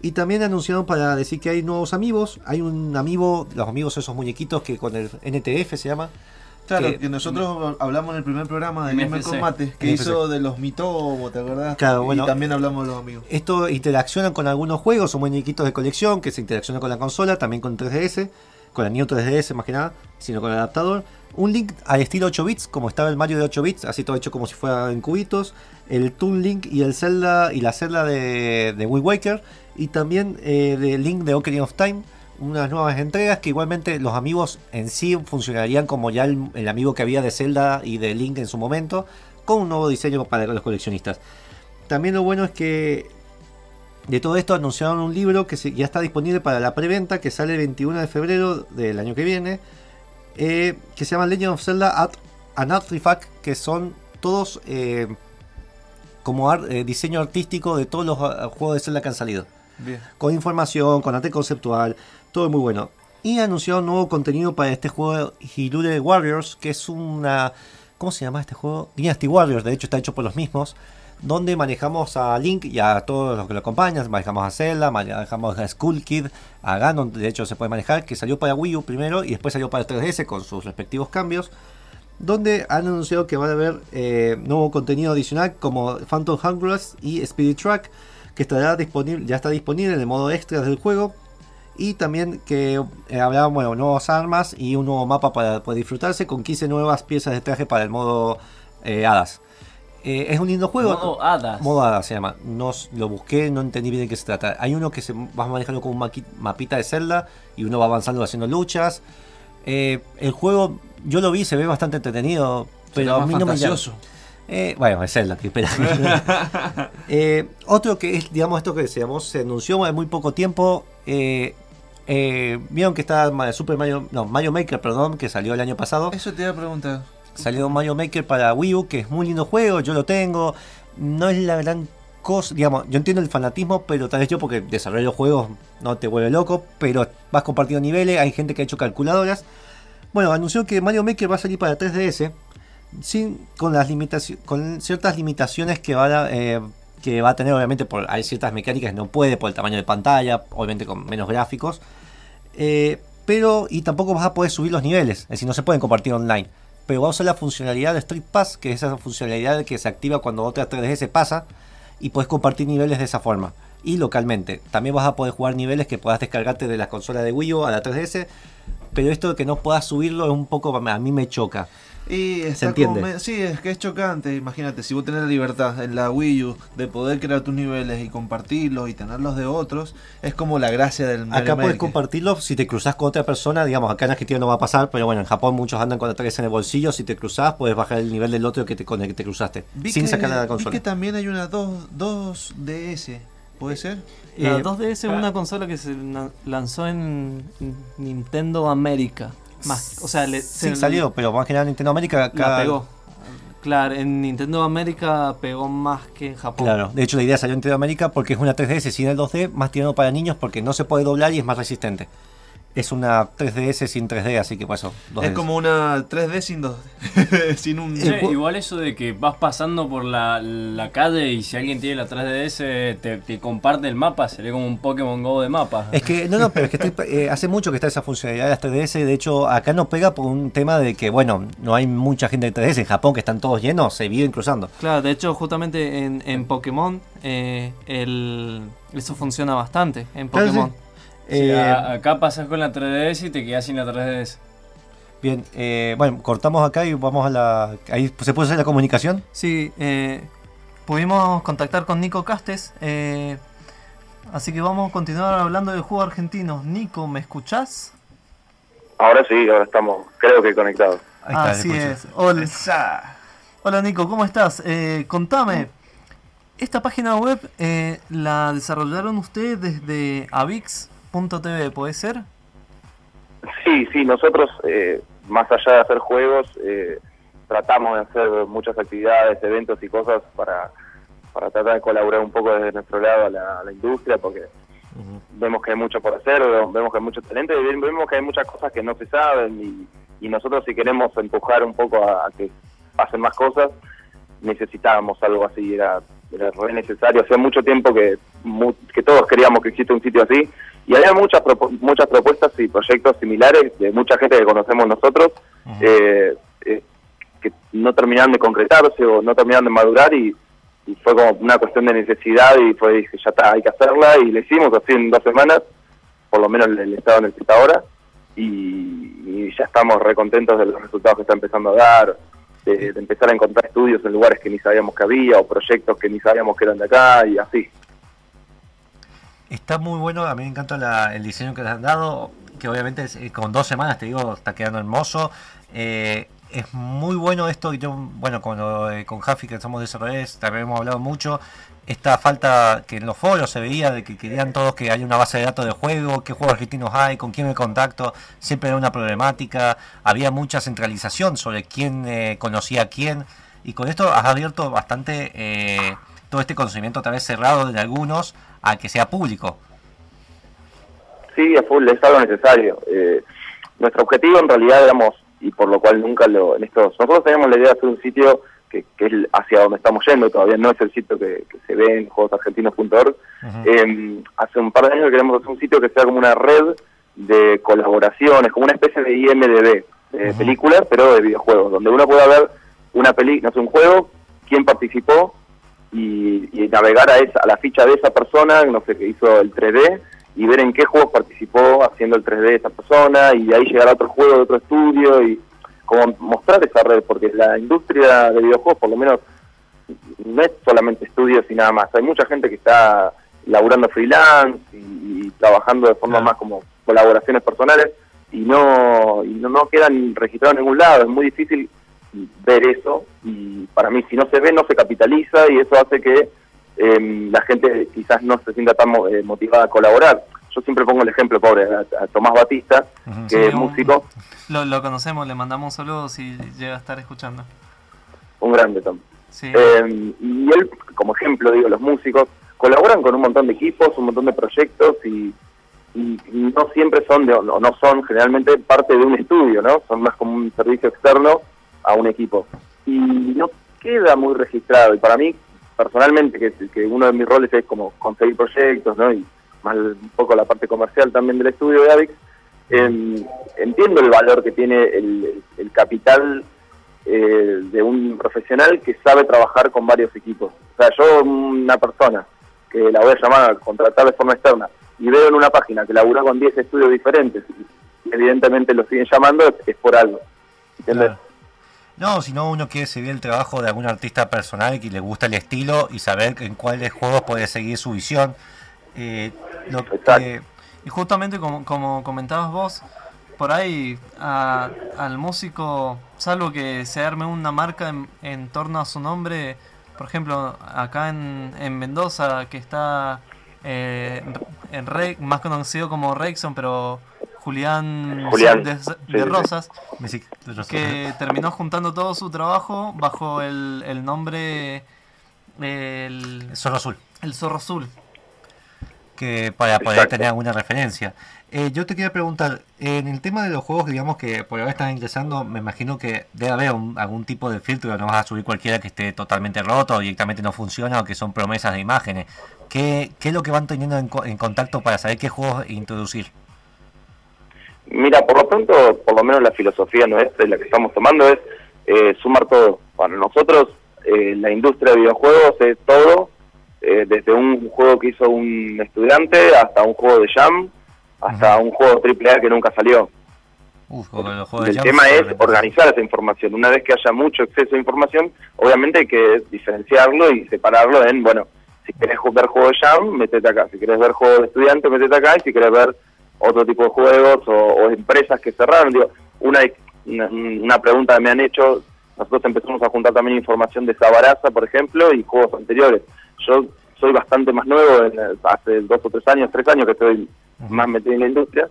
Y también anunciaron para decir que hay nuevos amigos. Hay un amigo, los amigos esos muñequitos que con el NTF se llama. Claro, que- que, nosotros hablamos en el primer programa de Gamer. Combate, que NFC. hizo de los Mitomo, ¿te acordás? Claro, y bueno. también hablamos de los amigos. Esto interacciona con algunos juegos, son muñequitos de colección que se interaccionan con la consola, también con 3DS, con la Neo 3DS más que nada, sino con el adaptador. Un link al estilo 8 bits, como estaba el Mario de 8 bits, así todo hecho como si fuera en cubitos. El Toon Link y el Zelda y la Zelda de, de Waker. Y también eh, de Link de Ocarina of Time. Unas nuevas entregas que igualmente los amigos en sí funcionarían como ya el, el amigo que había de Zelda y de Link en su momento. Con un nuevo diseño para los coleccionistas. También lo bueno es que de todo esto anunciaron un libro que ya está disponible para la preventa, que sale el 21 de febrero del año que viene, eh, que se llama Legend of Zelda at an Artifact, que son todos eh, como ar- eh, diseño artístico de todos los ah, juegos de Zelda que han salido. Bien. Con información, con arte conceptual, todo muy bueno. Y anunciaron nuevo contenido para este juego Hirule Warriors, que es una... ¿Cómo se llama este juego? Dynasty Warriors, de hecho está hecho por los mismos. Donde manejamos a Link y a todos los que lo acompañan. Manejamos a Zelda, manejamos a Skull Kid, a Ganon, de hecho se puede manejar, que salió para Wii U primero y después salió para 3DS con sus respectivos cambios. Donde han anunciado que van a haber eh, nuevo contenido adicional como Phantom Hourglass y Spirit Track, que estará disponible, ya está disponible en el modo extra del juego. Y también que eh, habrá bueno, nuevas armas y un nuevo mapa para poder disfrutarse con 15 nuevas piezas de traje para el modo eh, Hadas. Eh, es un lindo juego. Modo hadas. Modo Hadas se llama. No lo busqué, no entendí bien de qué se trata. Hay uno que se va manejando con un mapita de Zelda y uno va avanzando haciendo luchas. Eh, el juego, yo lo vi, se ve bastante entretenido, pero a más mí no me llama. fantasioso. Eh, bueno, es Zelda, que espera. Eh, otro que es, digamos, esto que decíamos, se anunció en muy poco tiempo. eh, eh, Vieron que está Super Mario, no, Mario Maker, perdón, que salió el año pasado. Eso te iba a preguntar. Salió Mario Maker para Wii U, que es muy lindo juego, yo lo tengo. No es la gran cosa, digamos, yo entiendo el fanatismo, pero tal vez yo porque desarrollo juegos no te vuelve loco, pero vas compartiendo niveles, hay gente que ha hecho calculadoras. Bueno, anunció que Mario Maker va a salir para 3DS, sin, con, las con ciertas limitaciones que va a, eh, que va a tener, obviamente, por, hay ciertas mecánicas que no puede por el tamaño de pantalla, obviamente con menos gráficos. Eh, pero, y tampoco vas a poder subir los niveles, es decir, no se pueden compartir online. Pero va a usar la funcionalidad de Street Pass, que es esa funcionalidad que se activa cuando otra 3DS pasa, y puedes compartir niveles de esa forma. Y localmente. También vas a poder jugar niveles que puedas descargarte de la consola de Wii U a la 3DS. Pero esto de que no puedas subirlo es un poco, a mí me choca. Y está entiende? como me- sí, es que es chocante. Imagínate, si vos tenés la libertad en la Wii U de poder crear tus niveles y compartirlos y tenerlos de otros, es como la gracia del Mario Acá puedes Maker. compartirlo si te cruzas con otra persona, digamos, acá en Argentina no va a pasar, pero bueno, en Japón muchos andan con la 3 en el bolsillo, si te cruzas puedes bajar el nivel del otro que te, con el que te cruzaste, Vi sin que- sacarla de la Vi consola. que también hay una 2, 2DS, ¿puede ser? La Eh, 2DS es una consola que se lanzó en Nintendo América. Más, o sea, le, Sí, se- salió, pero más que nada Nintendo América acá... la pegó. Claro, en Nintendo América pegó más que en Japón. Claro, de hecho la idea salió en Nintendo América porque es una 3DS sin el 2D, más tirado para niños porque no se puede doblar y es más resistente. Es una 3DS sin 3D, así que. 2D. Es como una 3D sin 2D. sin un. Che, igual eso de que vas pasando por la, la calle y si alguien tiene la 3DS te, te comparte el mapa, sería como un Pokémon Go de mapa. Es que, no, no, pero es que estoy- eh, hace mucho que está esa funcionalidad de las 3DS. De hecho, acá no pega por un tema de que, bueno, no hay mucha gente de 3DS. En Japón, que están todos llenos, se viven cruzando. Claro, de hecho, justamente en, en Pokémon, eh, el, eso funciona bastante. En Claro, Pokémon. sí. Sí, Eh, acá pasas con la 3DS y te quedas sin la 3DS. Bien, eh, bueno, cortamos acá y vamos a la. Ahí se puede hacer la comunicación. Sí, eh, pudimos contactar con Nico Castes. eh, así que vamos a continuar hablando del juego argentino. Nico, ¿me escuchás? Ahora sí, ahora estamos, creo que conectados. Ahí está, Así es. Hola. Hola Nico, ¿cómo estás? Eh, contame, esta página web eh, la desarrollaron ustedes desde avix.tv, ¿puede ser? Sí, sí, nosotros, eh, más allá de hacer juegos, eh, tratamos de hacer muchas actividades, eventos y cosas para, para tratar de colaborar un poco desde nuestro lado a la, a la industria, porque vemos que hay mucho por hacer, vemos que hay mucho talento y vemos que hay muchas cosas que no se saben y, y nosotros si queremos empujar un poco a, a que pasen más cosas, necesitábamos algo así, era, era re necesario. Hacía mucho tiempo que, que todos queríamos que exista un sitio así y había muchas muchas propuestas y proyectos similares de mucha gente que conocemos nosotros eh, eh, que no terminaron de concretarse o no terminaron de madurar y, y fue como una cuestión de necesidad y fue dije ya está hay que hacerla y le hicimos así en dos semanas por lo menos el, el estado en el que está ahora y, y ya estamos recontentos de los resultados que está empezando a dar de, de empezar a encontrar estudios en lugares que ni sabíamos que había o proyectos que ni sabíamos que eran de acá y así Está muy bueno, a mí me encanta la- el diseño que les han dado, que obviamente eh, con dos semanas, te digo, está quedando hermoso. Eh, es muy bueno esto, y yo, bueno, con, de- con Jafi, que somos desarrolladores, también hemos hablado mucho, esta falta que en los foros se veía de que querían todos que haya una base de datos de juego, qué juegos argentinos hay, con quién me contacto, siempre era una problemática, había mucha centralización sobre quién eh, conocía a quién, y con esto has abierto bastante eh, todo este conocimiento otra vez cerrado de algunos a que sea público. Sí, full, es algo necesario. Eh, nuestro objetivo en realidad éramos, y por lo cual nunca lo... en estos Nosotros teníamos la idea de hacer un sitio que, que es hacia donde estamos yendo, todavía no es el sitio que, que se ve en juegosargentinos.org. Eh, hace un par de años que queremos hacer un sitio que sea como una red de colaboraciones, como una especie de IMDB, de películas, pero de videojuegos, donde uno pueda ver una peli, no sé, un juego, quién participó y, y navegar a esa a la ficha de esa persona, no sé, que hizo el 3D, y ver en qué juegos participó haciendo el 3D de esa persona, y de ahí llegar a otro juego de otro estudio, y como mostrar esa red, porque la industria de videojuegos, por lo menos, no es solamente estudios y nada más, hay mucha gente que está laburando freelance y, y trabajando de forma más como colaboraciones personales, y no, y no, no quedan registrados en ningún lado, es muy difícil ver eso y para mí si no se ve no se capitaliza y eso hace que eh, la gente quizás no se sienta tan eh, motivada a colaborar. Yo siempre pongo el ejemplo, pobre, a, a Tomás Batista, que Sí, es un- músico, Lo, lo conocemos, le mandamos saludos si llega a estar escuchando. un grande Tom. Sí. Eh, y él, como ejemplo, digo, los músicos colaboran con un montón de equipos, un montón de proyectos y, y no siempre son, de, o no son generalmente parte de un estudio, ¿no? Son más como un servicio externo a un equipo. Y no queda muy registrado. Y para mí, personalmente, que, uno de mis roles es como conseguir proyectos, ¿no? Y más un poco la parte comercial también del estudio de Avix, em, entiendo el valor que tiene el, el capital eh, de un profesional que sabe trabajar con varios equipos. O sea, yo, una persona que la voy a llamar a contratar de forma externa y veo en una página que labura con 10 estudios diferentes y evidentemente lo siguen llamando, es, por algo. ¿Entiendes? No, sino uno quiere seguir el trabajo de algún artista personal que le gusta el estilo y saber en cuáles juegos puede seguir su visión. Eh, lo que-. Y justamente como, como comentabas vos, por ahí a- al músico, salvo que se arme una marca en, en torno a su nombre, por ejemplo, acá en, en Mendoza, que está eh, en Re- más conocido como Rexon, pero Julián, Julián, de, sí, de sí. Rosas, sí- Rosas. que terminó juntando todo su trabajo bajo el, el nombre el, Zorro Azul. el Zorro Azul. que para poder Exacto. tener alguna referencia. Eh, yo te quería preguntar, en el tema de los juegos, digamos que por ahora están ingresando, me imagino que debe haber un- algún tipo de filtro, no vas a subir cualquiera que esté totalmente roto o directamente no funciona o que son promesas de imágenes. ¿Qué, qué es lo que van teniendo en contacto para saber qué juegos introducir? Mira, por lo pronto, por lo menos la filosofía nuestra y la que estamos tomando es eh, sumar todo. Para nosotros, eh, la industria de videojuegos es todo, eh, desde un juego que hizo un estudiante hasta un juego de Jam, hasta un juego AAA que nunca salió. Uf, El Jam tema es organizar esa información. Una vez que haya mucho exceso de información, obviamente hay que diferenciarlo y separarlo en, bueno, si querés ver juego de Jam, metete acá. Si querés ver juego de estudiante, metete acá. Y si querés ver otro tipo de juegos o, o empresas que cerraron. Digo, una, una, pregunta que me han hecho, nosotros empezamos a juntar también información de Sabaraza, por ejemplo, y juegos anteriores. Yo soy bastante más nuevo, en, el- hace dos o tres años, tres años que estoy más metido en la industria,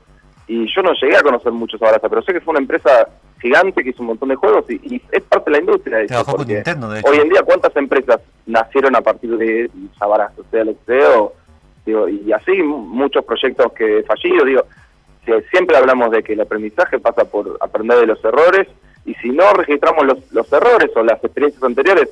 y yo no llegué a conocer mucho Sabaraza, pero sé que fue una empresa gigante que hizo un montón de juegos y, y es parte de la industria. eso, Trabajó con porque Nintendo, de hecho. Hoy en día, ¿cuántas empresas nacieron a partir de Sabaraza? O sea, lo que sea, o- digo, y así mu- muchos proyectos que fallidos, digo, si- siempre hablamos de que el aprendizaje pasa por aprender de los errores, y si no registramos los, los errores o las experiencias anteriores,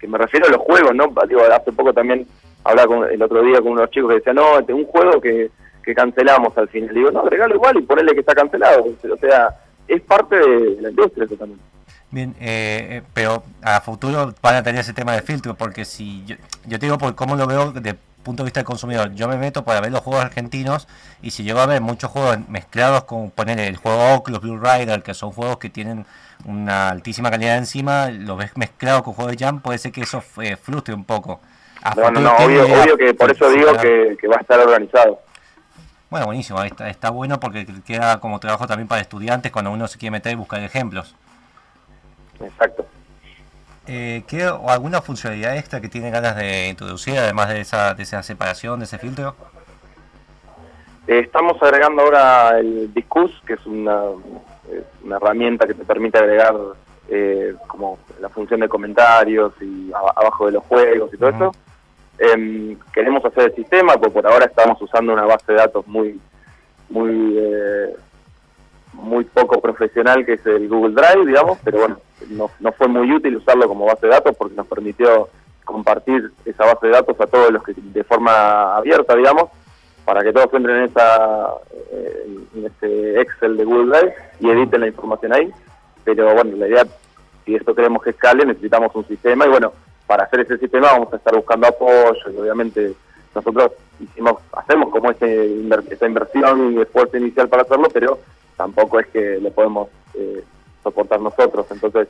que me refiero a los juegos, ¿no? Digo, hace poco también hablaba con, el otro día con unos chicos que decían, no, este, un juego que, que cancelamos al final. Digo, no, agregalo igual y ponele que está cancelado. O sea, es parte de la industria eso también. Bien, eh, eh, pero a futuro van a tener ese tema de filtro, porque si yo, yo te digo por cómo lo veo desde el punto de vista del consumidor, yo me meto para ver los juegos argentinos y si llego a ver muchos juegos mezclados con poner el juego Oculus, Blue Rider, que son juegos que tienen una altísima calidad encima, lo ves mezclado con juegos de Jam, puede ser que eso eh, frustre un poco. A No, no, obvio, obvio que por eso digo que, que va a estar organizado. Bueno, buenísimo, está, está bueno porque queda como trabajo también para estudiantes cuando uno se quiere meter y buscar ejemplos. Exacto. Eh, ¿qué, o alguna funcionalidad extra que tiene ganas de introducir, además de esa, de esa separación, de ese filtro? Eh, estamos agregando ahora el Discus, que es una, una herramienta que te permite agregar eh, como la función de comentarios y abajo de los juegos y todo eso. Em, queremos hacer el sistema, porque por ahora estamos usando una base de datos muy muy eh, muy poco profesional que es el Google Drive, digamos, pero bueno, no, no fue muy útil usarlo como base de datos porque nos permitió compartir esa base de datos a todos los que de forma abierta, digamos, para que todos entren en esa eh, en este Excel de Google Drive y editen la información ahí. Pero bueno, la idea, si esto queremos que escale, necesitamos un sistema y bueno, para hacer ese sistema vamos a estar buscando apoyo y obviamente nosotros hicimos hacemos como ese inver- esa inversión y esfuerzo inicial para hacerlo, pero tampoco es que lo podemos eh, soportar nosotros. Entonces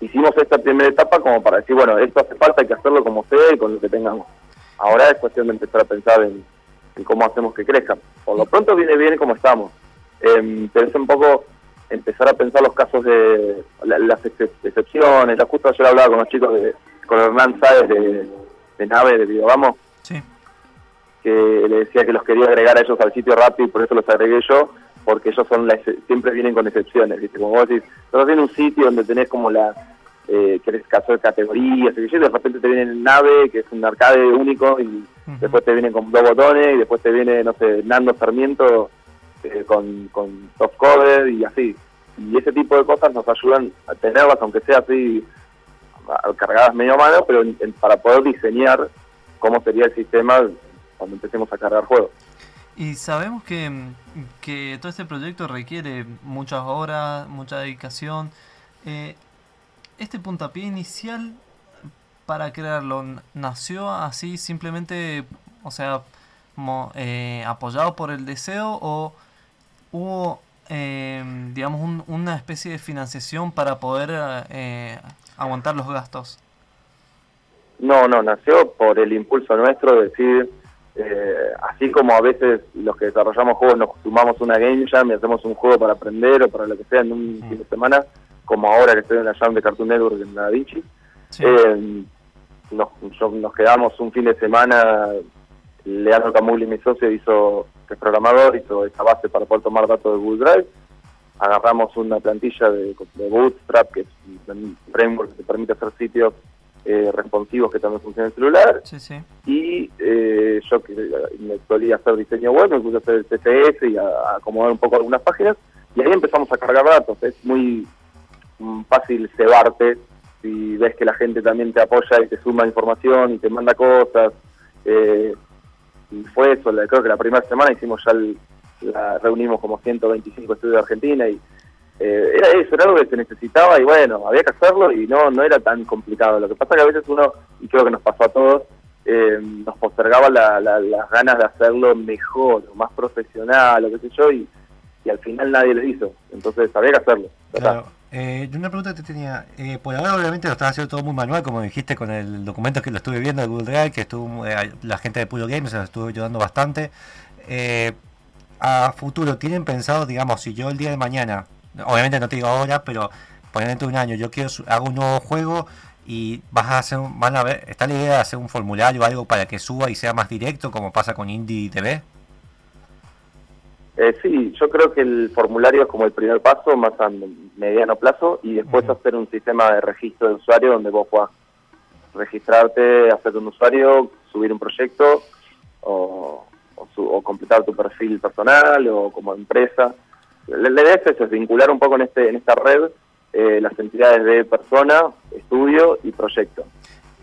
hicimos esta primera etapa como para decir, bueno, esto hace falta, hay que hacerlo como sea y con lo que tengamos. Ahora es cuestión de empezar a pensar en, en cómo hacemos que crezcan. Por lo pronto viene bien como estamos, Em, pero es un poco empezar a pensar los casos de la- las excep- excepciones. La justo ayer hablaba con los chicos, de, con Hernán Sáez de, de Nave, de Videovamos, Sí. que le decía que los quería agregar a ellos al sitio rápido y por eso los agregué yo, porque ellos son la siempre vienen con excepciones, ¿viste? Como vos decís, nosotros tienes un sitio donde tenés como la, eh, querés hacer categorías, y de repente te viene el nave, que es un arcade único, y después te vienen con dos botones, y después te viene, no sé, Nando Sarmiento eh, con, con soft cover y así. Y ese tipo de cosas nos ayudan a tenerlas, aunque sea así, cargadas medio a mano, pero en- en- para poder diseñar cómo sería el sistema cuando empecemos a cargar juegos. Y sabemos que, que todo este proyecto requiere muchas horas, mucha dedicación. Eh, este puntapié inicial para crearlo nació así simplemente, o sea, mo- eh, apoyado por el deseo o hubo, eh, digamos, un- una especie de financiación para poder eh, aguantar los gastos. No, no, nació por el impulso nuestro de decir, eh, así como a veces los que desarrollamos juegos nos sumamos una game jam y hacemos un juego para aprender o para lo que sea en un fin de semana, como ahora que estoy en la jam de Cartoon Network en la Vinci, Sí. eh, nos, yo- nos quedamos un fin de semana, Leandro Camulli, mi socio, hizo que es programador, hizo esa base para poder tomar datos de Google Drive. Agarramos una plantilla de, de Bootstrap, que es un framework que te permite hacer sitios eh, responsivos que también funcionan en celular. Sí, sí. Y eh, yo que me solía hacer diseño web, me puse a hacer el CSS y a, a acomodar un poco algunas páginas. Y ahí empezamos a cargar datos. Es muy mm, fácil cebarte si ves que la gente también te apoya y te suma información y te manda cosas. Eh, y fue eso, la- creo que la primera semana hicimos ya, el- la, reunimos como 125 estudios de Argentina y eh, era eso, era algo que se necesitaba y bueno, había que hacerlo y no no era tan complicado. Lo que pasa que a veces uno, y creo que nos pasó a todos, eh, nos postergaba la- la- las ganas de hacerlo mejor, más profesional, o qué sé yo, y, y al final nadie lo hizo. Entonces había que hacerlo. Claro. Eh, una pregunta que te tenía. Eh, por ahora, obviamente, lo estás haciendo todo muy manual, como dijiste con el documento que lo estuve viendo de Google Drive, que estuvo eh, la gente de Puro Games, se nos estuvo ayudando bastante. Eh, a futuro, ¿tienen pensado, digamos, si yo el día de mañana, obviamente no te digo ahora, pero dentro de un año, yo quiero hago un nuevo juego y vas a hacer, un- van a ver, está la idea de hacer un formulario o algo para que suba y sea más directo, como pasa con Indie TV? Eh, sí, yo creo que el formulario es como el primer paso, más a mediano plazo, y después hacer un sistema de registro de usuario donde vos puedas registrarte, hacer un usuario, subir un proyecto o, o, su- o completar tu perfil personal o como empresa. La, la idea es eso, es vincular un poco en, este, en esta red eh, las entidades de persona, estudio y proyecto.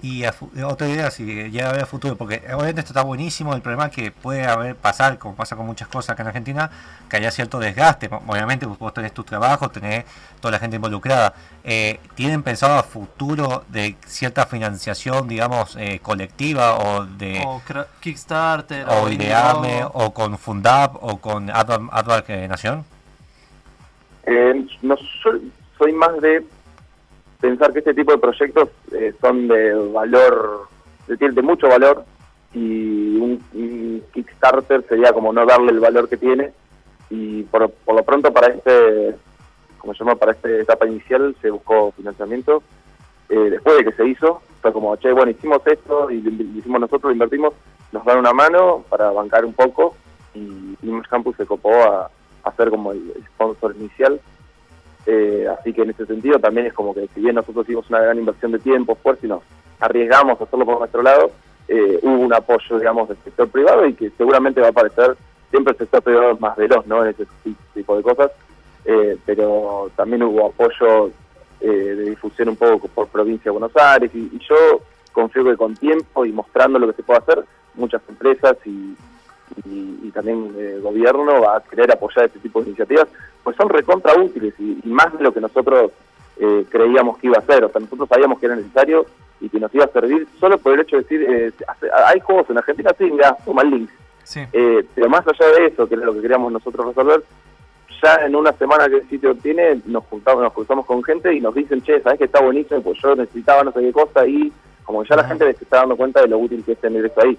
Y a fu- otra idea, si llega a ver a futuro, porque obviamente esto está buenísimo, el problema es que puede haber, pasar, como pasa con muchas cosas acá en Argentina, que haya cierto desgaste. Obviamente vos- tenés tu trabajo, tenés toda la gente involucrada. Eh, ¿Tienen pensado a futuro de cierta financiación, digamos, eh, colectiva o de O Kickstarter. o Ideame o con Fundap o con Advac eh, Nación? Eh, no, soy más de pensar que este tipo de proyectos eh, son de valor, de, de mucho valor y un, Kickstarter sería como no darle el valor que tiene y por, por lo pronto para este, como se llama, para esta etapa inicial se buscó financiamiento. Eh, después de que se hizo, fue como, che, bueno, hicimos esto y lo, hicimos nosotros, lo invertimos, nos dan una mano para bancar un poco y Image Campus se copó a hacer como el sponsor inicial. Eh, así que en ese sentido también es como que si bien nosotros hicimos una gran inversión de tiempo, esfuerzo y nos arriesgamos a hacerlo por nuestro lado, eh, hubo un apoyo, digamos, del sector privado y que seguramente va a aparecer, siempre el sector privado más veloz, ¿no? En ese ti- tipo de cosas, eh, pero también hubo apoyo eh, de difusión un poco por provincia de Buenos Aires y yo confío que con tiempo y mostrando lo que se puede hacer, muchas empresas y, y, y también el gobierno va a querer apoyar este tipo de iniciativas, pues son recontra útiles y, y más de lo que nosotros eh, creíamos que iba a ser. O sea, nosotros sabíamos que era necesario y que nos iba a servir solo por el hecho de decir, eh, hay juegos en Argentina, sí, mira, toma el link. Sí. Eh, pero más allá de eso, que era lo que queríamos nosotros resolver, ya en una semana que el sitio tiene, nos juntamos, nos cruzamos con gente y nos dicen, che, ¿sabes que está buenísimo? Pues yo necesitaba no sé qué cosa y como que ya la gente se está dando cuenta de lo útil que es tener eso ahí.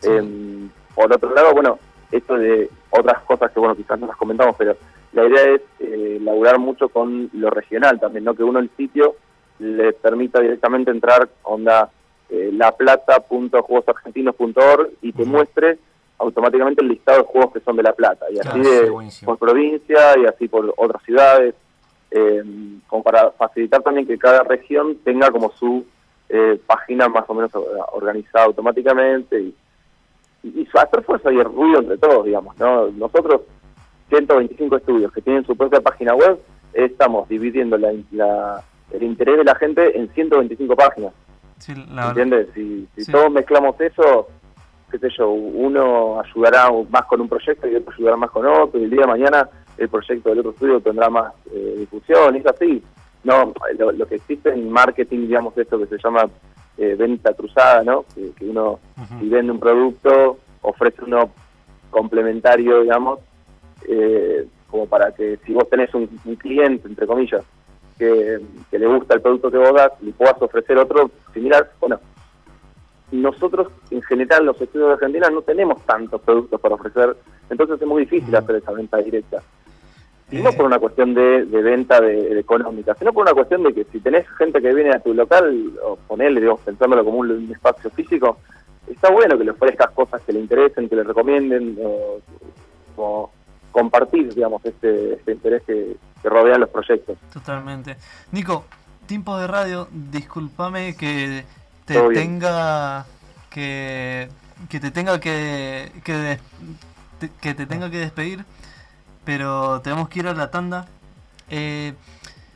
Sí. Em, por otro lado, bueno, esto de otras cosas que, bueno, quizás no las comentamos, pero la idea es eh, laburar mucho con lo regional también, ¿no? Que uno el sitio le permita directamente entrar, onda, eh, laplata.juegosargentinos.org y te muestre automáticamente el listado de juegos que son de La Plata, y así Ah, sí, de, por provincia y así por otras ciudades, eh, como para facilitar también que cada región tenga como su eh, página más o menos organizada automáticamente y, y, y hacer fuerza y el ruido entre todos, digamos, ¿no? Nosotros, 125 estudios que tienen su propia página web, estamos dividiendo la, la- el interés de la gente en 125 páginas, Sí, la verdad. ¿entiendes? Si, si Sí. todos mezclamos eso, qué sé yo, uno ayudará más con un proyecto y otro ayudará más con otro, y el día de mañana el proyecto del otro estudio tendrá más eh, difusión, y es así. No, lo, lo que existe en marketing, digamos, esto que se llama eh, venta cruzada, ¿no? Que, que uno, si vende un producto, ofrece uno complementario, digamos, eh, como para que si vos tenés un, un cliente, entre comillas, que, que le gusta el producto que vos das, le puedas ofrecer otro similar, bueno, nosotros en general los estudios de Argentina no tenemos tantos productos para ofrecer, entonces es muy difícil hacer esa venta directa. Y no por una cuestión de, de venta de, de económica, sino por una cuestión de que si tenés gente que viene a tu local, o ponele, digamos, pensándolo como un, un espacio físico, está bueno que le ofrezcas cosas que le interesen, que le recomienden, o, como compartir, digamos, este, este interés que, que rodea los proyectos. Totalmente. Nico, tiempo de radio, discúlpame que te Todo tenga que que te tenga que que, que te tenga que despedir, pero tenemos que ir a la tanda. Eh,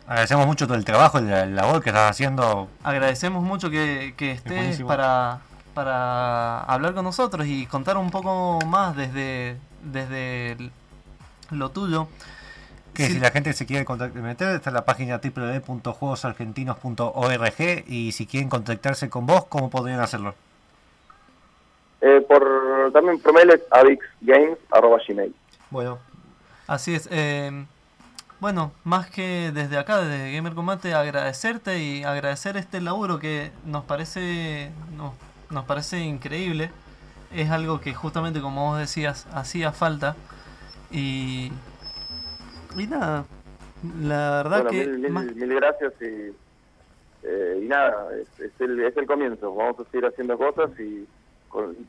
Agradecemos mucho todo el trabajo, la labor que estás haciendo. agradecemos mucho que, que estés para para hablar con nosotros y contar un poco más desde desde lo tuyo. Que Sí. si la gente se quiere meter, está en la página www.juegosargentinos.org y si quieren contactarse con vos, ¿cómo podrían hacerlo? Eh, por También por mail es avixgames.gmail. Bueno, Así es. eh, bueno, más que desde acá, desde Gamer Combate, agradecerte y agradecer este laburo que nos parece nos, nos parece increíble. Es algo que justamente como vos decías, hacía falta. Y, y nada, la verdad Bueno, que... mil, mil- más- mil gracias y, eh, y nada, es, es el, es el comienzo. Vamos a seguir haciendo cosas y,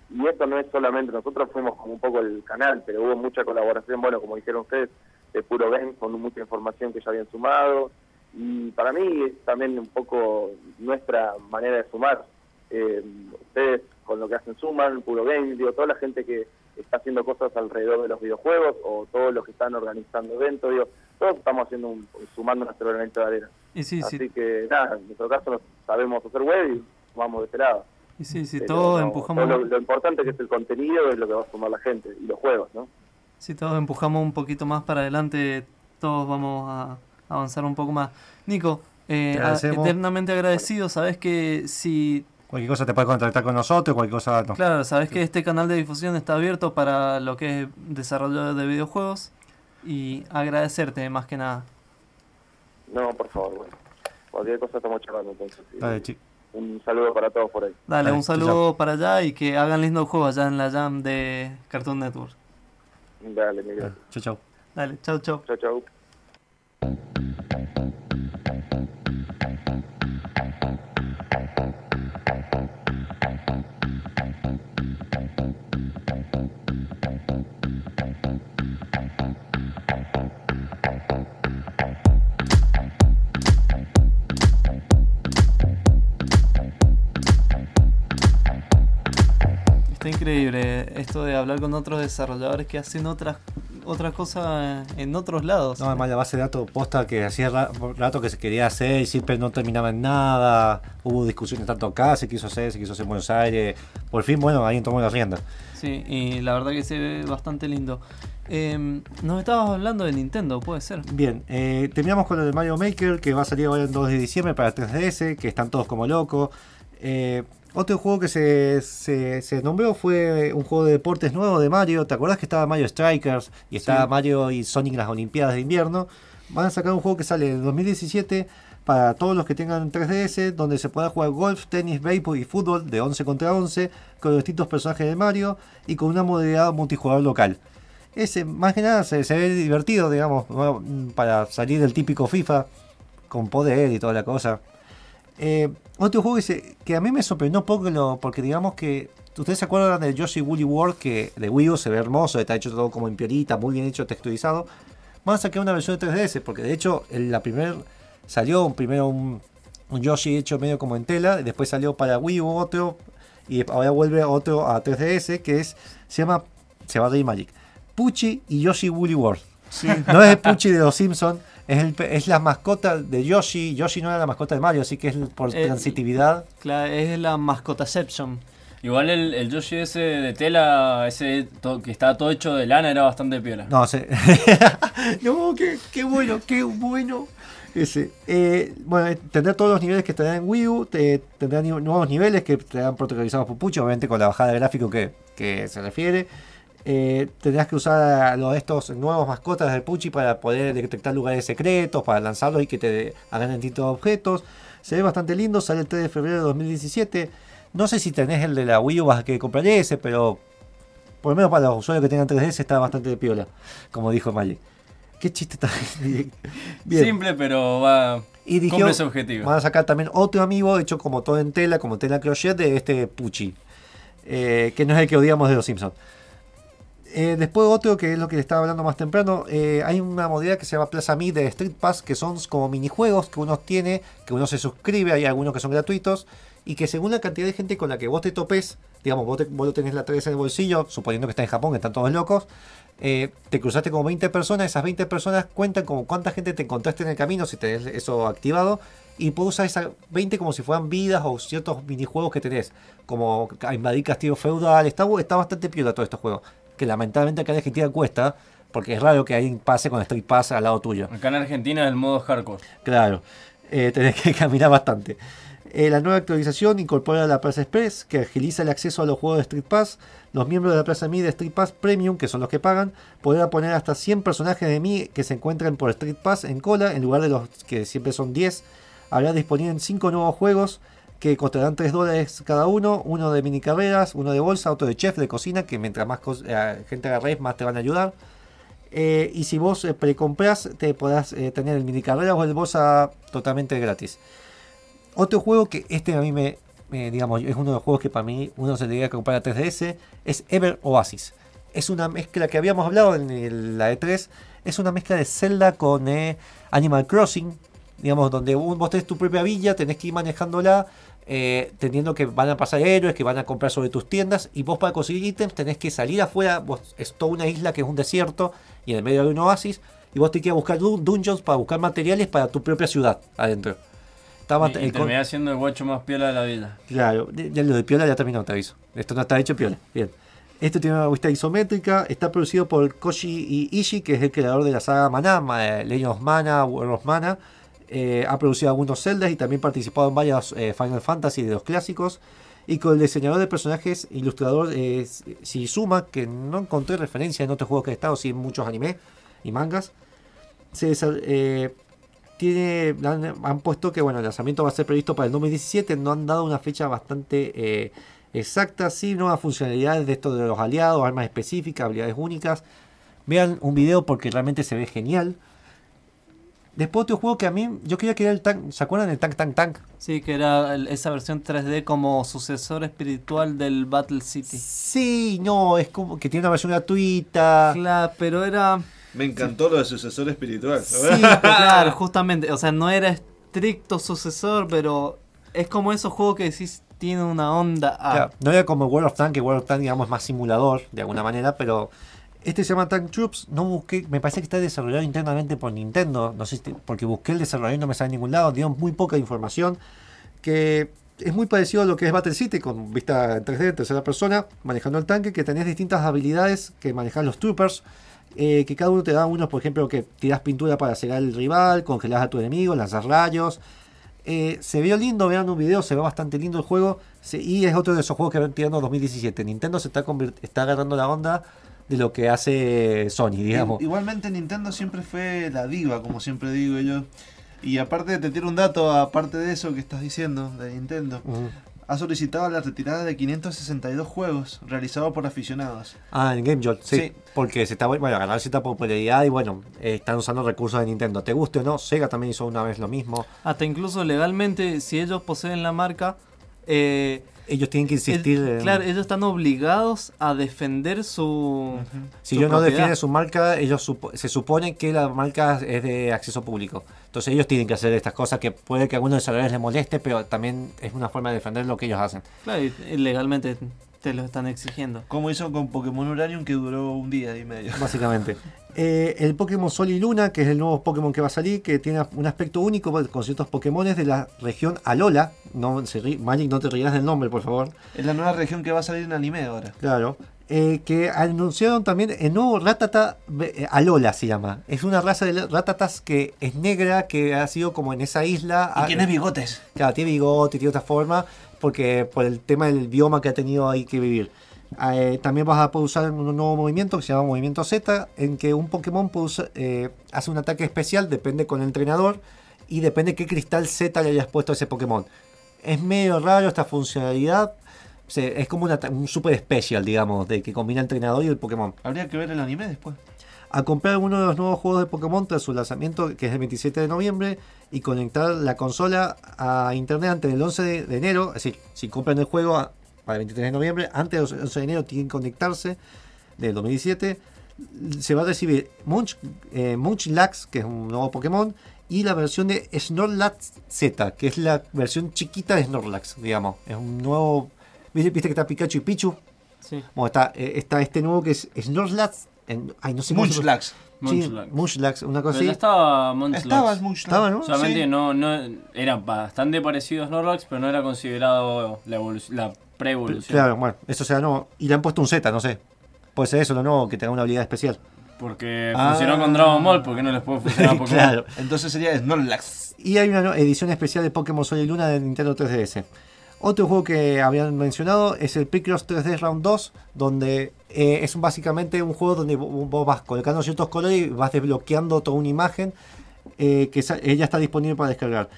y esto no es solamente, nosotros fuimos como un poco el canal, pero hubo mucha colaboración, bueno, como dijeron ustedes, de Puro Game, con mucha información que ya habían sumado. Y para mí es también un poco nuestra manera de sumar. Eh, ustedes con lo que hacen suman, Puro Game, digo, toda la gente que está haciendo cosas alrededor de los videojuegos o todos los que están organizando eventos, digo, todos estamos haciendo un, sumando nuestro granito de arena. y sí, Así sí, que nada, en nuestro caso sabemos hacer web y vamos de este lado. Y sí, sí, Pero todos no, empujamos... todo lo, lo importante que es el contenido es lo que va a sumar la gente y los juegos, ¿no? Si todos empujamos un poquito más para adelante, todos vamos a avanzar un poco más. Nico, eh, eternamente agradecido. Sabes que si, cualquier cosa te puede contactar con nosotros, cualquier cosa no. claro, sabes que este canal de difusión está abierto para lo que es desarrollo de videojuegos y agradecerte más que nada. No, por favor, bueno. Cualquier cosa estamos charlando entonces. Dale, chi- Un saludo para todos por ahí. Dale, un chao, saludo para allá y que hagan lindos juegos allá en la jam de Cartoon Network. Dale, Miguel. dale, chau, chau. Dale, chau, chau. Chau, chau. Está increíble esto de hablar con otros desarrolladores que hacen otras otras cosas en otros lados. No, además la base de datos posta que hacía ra- rato que se quería hacer y siempre no terminaba en nada. Hubo discusiones tanto acá, se quiso hacer, se quiso hacer en Buenos Aires. Por fin, bueno, alguien tomó la rienda. Sí, y la verdad que se ve bastante lindo. Em, nos estabas hablando de Nintendo, puede ser. Bien, eh, terminamos con el de Mario Maker que va a salir ahora el 2 de diciembre para 3DS, que están todos como locos. Eh, otro juego que se, se, se nombró fue un juego de deportes nuevo de Mario. ¿Te acordás que estaba Mario Strikers y estaba Sí. Mario y Sonic en las Olimpiadas de invierno? Van a sacar un juego que sale en 2017 para todos los que tengan 3DS, donde se pueda jugar golf, tenis, béisbol y fútbol de 11 contra 11 con los distintos personajes de Mario y con una modalidad multijugador local. Ese, más que nada, se, se ve divertido, digamos. Mm, para salir del típico FIFA con poder y toda la cosa. Eh, otro juego que, se- que a mí me sorprendió poco, lo, porque digamos que. ¿Ustedes se acuerdan del Yoshi Woolly World que de Wii U se ve hermoso, está hecho todo como en piolita, muy bien hecho, texturizado? Van a sacar una versión de 3DS, porque de hecho en la primer salió un, primero un, un Yoshi hecho medio como en tela, y después salió para Wii U otro, y ahora vuelve otro a 3DS que es se llama se va a Magic. Pucci y Yoshi Woolly World. No es el Pucci de los Simpsons, es, el es la mascota de Yoshi. Yoshi no era la mascota de Mario, así que es por Eh, transitividad. Claro, es la mascotaception. Igual el, el Yoshi ese de tela, ese to- que estaba todo hecho de lana, era bastante piola. No, sé. no, qué, qué bueno, qué bueno. Ese. Eh, bueno, eh, tendrá todos los niveles que tendrá en Wii U, te- tendrá ni- nuevos niveles que estarán protocolizados por Pucci, obviamente con la bajada de gráfico que, que se refiere. Eh, tendrás que usar a los, estos nuevos mascotas de Pucci para poder detectar lugares secretos, para lanzarlos y que te hagan distintos objetos. Se ve bastante lindo, sale el 3 de febrero de 2017. No sé si tenés el de la Wii U, vas a que comprar ese, pero por lo menos para los usuarios que tengan 3DS está bastante de piola, como dijo Magic. Qué chiste tan bien. Simple, pero va. y cumple su objetivo. van a sacar también otro amigo hecho como todo en tela, como tela crochet de este Pucci, eh, que no es el que odiamos de los Simpsons. Eh, después otro que es lo que le estaba hablando más temprano, eh, hay una modalidad que se llama Plaza Me de Street Pass, que son como minijuegos que uno tiene, que uno se suscribe, hay algunos que son gratuitos, y que según la cantidad de gente con la que vos te topes, digamos, vos, te- vos tenés la 3 en el bolsillo, suponiendo que está en Japón, que están todos locos, eh, te cruzaste como 20 personas, esas 20 personas cuentan como cuánta gente te encontraste en el camino, si tenés eso activado, y puedes usar esas 20 como si fueran vidas o ciertos minijuegos que tenés, como invadir castillo feudal, está, está bastante piola todo estos juegos, que lamentablemente acá en Argentina cuesta, porque es raro que alguien pase con Street Pass al lado tuyo. Acá en Argentina es el modo hardcore. Claro, eh, tenés que caminar bastante. Eh, la nueva actualización incorpora la Plaza Express, que agiliza el acceso a los juegos de Street Pass. Los miembros de la Plaza Mi de Street Pass Premium, que son los que pagan, podrán poner hasta 100 personajes de Mi que se encuentran por Street Pass en cola, en lugar de los que siempre son 10. Habrá disponible 5 nuevos juegos que costarán 3 dólares cada uno, uno de mini carreras, uno de bolsa, otro de chef, de cocina, que mientras más eh, gente agarres, más te van a ayudar. Eh, y si vos eh, precompras, te podrás tener el mini carreras o el bolsa totalmente gratis. Otro juego que este a mí me, digamos, es uno de los juegos que para mí uno se debería comprar a 3DS, es Ever Oasis. Es una mezcla que habíamos hablado en la E3, es una mezcla de Zelda con Animal Crossing, digamos, donde vos tenés tu propia villa, tenés que ir manejándola, eh, teniendo que van a pasar héroes, que van a comprar sobre tus tiendas, y vos para conseguir ítems tenés que salir afuera, vos, es toda una isla que es un desierto, y en el medio hay un oasis, y vos te que buscar dun- dungeons para buscar materiales para tu propia ciudad adentro. Está bast- Y, y con- siendo el guacho más piola de la vida. Claro, ya lo de Piola ya terminó, te aviso. Esto no está hecho Piola. Bien. Esto tiene una vista isométrica, está producido por Koji Ishii, que es el creador de la saga Mana, Ma- eh, Legend of Mana, World of Mana. Eh, ha producido algunos Zeldas y también participado en varios eh, Final Fantasy de los clásicos. Y con el diseñador de personajes, ilustrador eh, Shizuma, que no encontré referencia en otros juegos que he estado, sí en muchos anime y mangas. Se eh, han, puesto que bueno, el lanzamiento va a ser previsto para el 2017. No han dado una fecha bastante exacta. Sí, nuevas funcionalidades de esto de los aliados, armas específicas, habilidades únicas. Vean un video porque realmente se ve genial. Después otro juego que a mí, yo quería que era el tank, ¿se acuerdan del Tank Tank Tank? Sí, que era el- esa versión 3D como sucesor espiritual del Battle City. Sí, no, es como que tiene una versión gratuita. Claro, pero era... Me encantó lo de sucesor espiritual. Sí, claro, justamente. O sea, no era estricto sucesor, pero es como esos juegos que decís tiene una onda A. Claro, no era como World of Tank, que World of Tank digamos es más simulador de alguna manera, pero este se llama Tank Troops. No busqué, me parece que está desarrollado internamente por Nintendo, no sé porque busqué el desarrollo y no me sale en ningún lado, dieron muy poca información, que es muy parecido a lo que es Battle City, con vista en 3D, en tercera persona, manejando el tanque, que tenés distintas habilidades que manejan los troopers. eh, que cada uno te da unos, por ejemplo, que tiras pintura para cegar al rival, congelas a tu enemigo, lanzas rayos, eh, se vio lindo, vean un video, se ve bastante lindo el juego. y es otro de esos juegos que van tirando 2017. Nintendo se está, está agarrando la onda de lo que hace Sony, digamos. Igualmente Nintendo siempre fue la diva, como siempre digo yo. Y aparte te tiro un dato, aparte de eso que estás diciendo de Nintendo. Ha solicitado la retirada de 562 juegos realizados por aficionados. Ah, en Game Jolt, sí, Sí. Porque se está bueno, a ganar cierta popularidad y bueno, eh, están usando recursos de Nintendo. Te guste o no, Sega también hizo una vez lo mismo. Hasta incluso legalmente, si ellos poseen la marca, eh, Ellos tienen que insistir. el- claro, ellos están obligados a defender su. Si su ellos no propiedad. defienden su marca, ellos supo- se supone que la marca es de acceso público. Entonces ellos tienen que hacer estas cosas que puede que a algunos desarrolladores les moleste, pero también es una forma de defender lo que ellos hacen. Claro, y legalmente te lo están exigiendo. Como hizo con Pokémon Uranium que duró un día y medio. Básicamente. Eh, el Pokémon Sol y Luna, que es el nuevo Pokémon que va a salir, que tiene un aspecto único con ciertos Pokémones de la región Alola. No, se ri- Magic, no te rías del nombre, por favor. Es la nueva región que va a salir en anime ahora. Claro. Eh, que anunciaron también el nuevo Ratata eh, Alola se llama. Es una raza de ratatas que es negra, que ha sido como en esa isla. ¿Y Ah, tienes bigotes? Claro, tiene bigote, tiene otra forma, porque por el tema del bioma que ha tenido ahí que vivir. Eh, también vas a poder usar un nuevo movimiento que se llama Movimiento Z, en que un Pokémon puede eh, hace un ataque especial, depende con el entrenador, y depende qué cristal Z le hayas puesto a ese Pokémon. Es medio raro esta funcionalidad, se- es como un super special, digamos, de que combina el entrenador y el Pokémon Habría que ver el anime después. A comprar uno de los nuevos juegos de Pokémon tras su lanzamiento, que es el 27 de noviembre, y conectar la consola a internet antes del 11 de, enero. Es decir, si compran el juego a- para el 23 de noviembre, antes del 11 de enero tienen que conectarse. del 2017, se va a recibir Munch, eh, Munchlax, que es un nuevo Pokémon, y la versión de Snorlax Z, que es la versión chiquita de Snorlax, digamos. Es un nuevo... ¿Viste, viste que está Pikachu y Pichu? Sí. Bueno, está, eh, está este nuevo que es Snorlax. En, ay, no sé Munchlax. Sí, Munchlax. Munchlax, una cosa Pero así. estaba Munchlax. Estaba el Munchlax. Estaba, ¿no? Solamente Sí. no, no era bastante parecido a Snorlax, pero no era considerado la, la pre-evolución. Claro, bueno, eso sea nuevo. Y le han puesto un Z, no sé. Puede ser eso, lo nuevo, que tenga una habilidad especial. Porque Ah. funcionó con Dragon Ball, ¿por qué no les puede funcionar a Pokémon? claro. Entonces sería Snorlax. Y hay una no- edición especial de Pokémon Sol y Luna de Nintendo 3DS. Otro juego que habían mencionado es el Picross 3D Round 2, donde eh, es básicamente un juego donde vo- vos vas colocando ciertos colores y vas desbloqueando toda una imagen eh, que ella está disponible para descargar.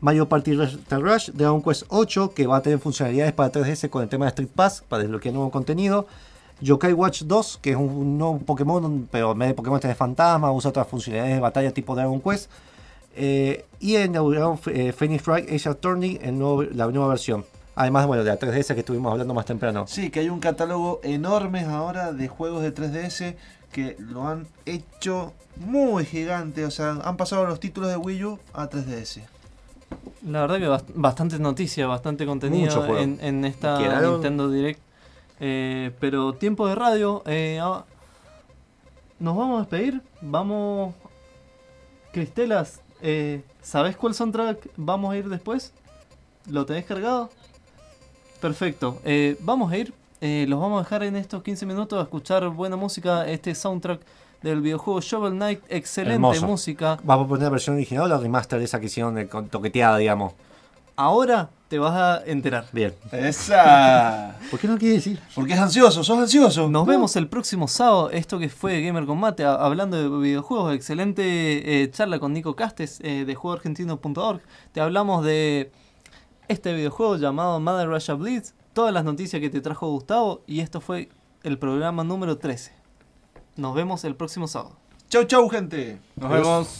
Mario Party Rush, Dragon Quest 8, que va a tener funcionalidades para 3DS con el tema de Street Pass, para desbloquear nuevo contenido. Yokai Watch 2, que es un, nuevo Pokémon, pero en vez de Pokémon tiene fantasma, usa otras funcionalidades de batalla tipo Dragon Quest. Eh, y inauguraron eh, Phoenix Wright Asia Turning, el nuevo- la nueva versión. Además, bueno, de la 3DS que estuvimos hablando más temprano. Sí, que hay un catálogo enorme ahora de juegos de 3DS que lo han hecho muy gigante. O sea, han pasado los títulos de Wii U a 3DS. La verdad que bast- bastante noticia, bastante contenido en, en esta Quedaron- Nintendo Direct. Eh, pero tiempo de radio. eh, ah, Nos vamos a despedir. Vamos. Cristelas, eh, ¿sabés cuál soundtrack vamos a ir después? ¿Lo tenés cargado? Perfecto. eh, vamos a ir. eh, los vamos a dejar en estos 15 minutos a escuchar buena música. Este soundtrack del videojuego Shovel Knight. Excelente Hermoso. música. ¿Vamos a poner la versión original o la remaster de esa que hicieron de- con toqueteada, digamos? Ahora te vas a enterar. Bien. ¡Esa! ¿Por qué no quiere decir? Porque es ansioso, sos ansioso. Nos vemos el próximo sábado. Esto que fue Gamer Combate, a- hablando de videojuegos. Excelente eh, charla con Nico Castes eh, de juegoargentino.org. Te hablamos de este videojuego llamado Mother Russia Blitz. Todas las noticias que te trajo Gustavo. Y esto fue el programa número 13. Nos vemos el próximo sábado. Chau, chau, gente. Nos vemos.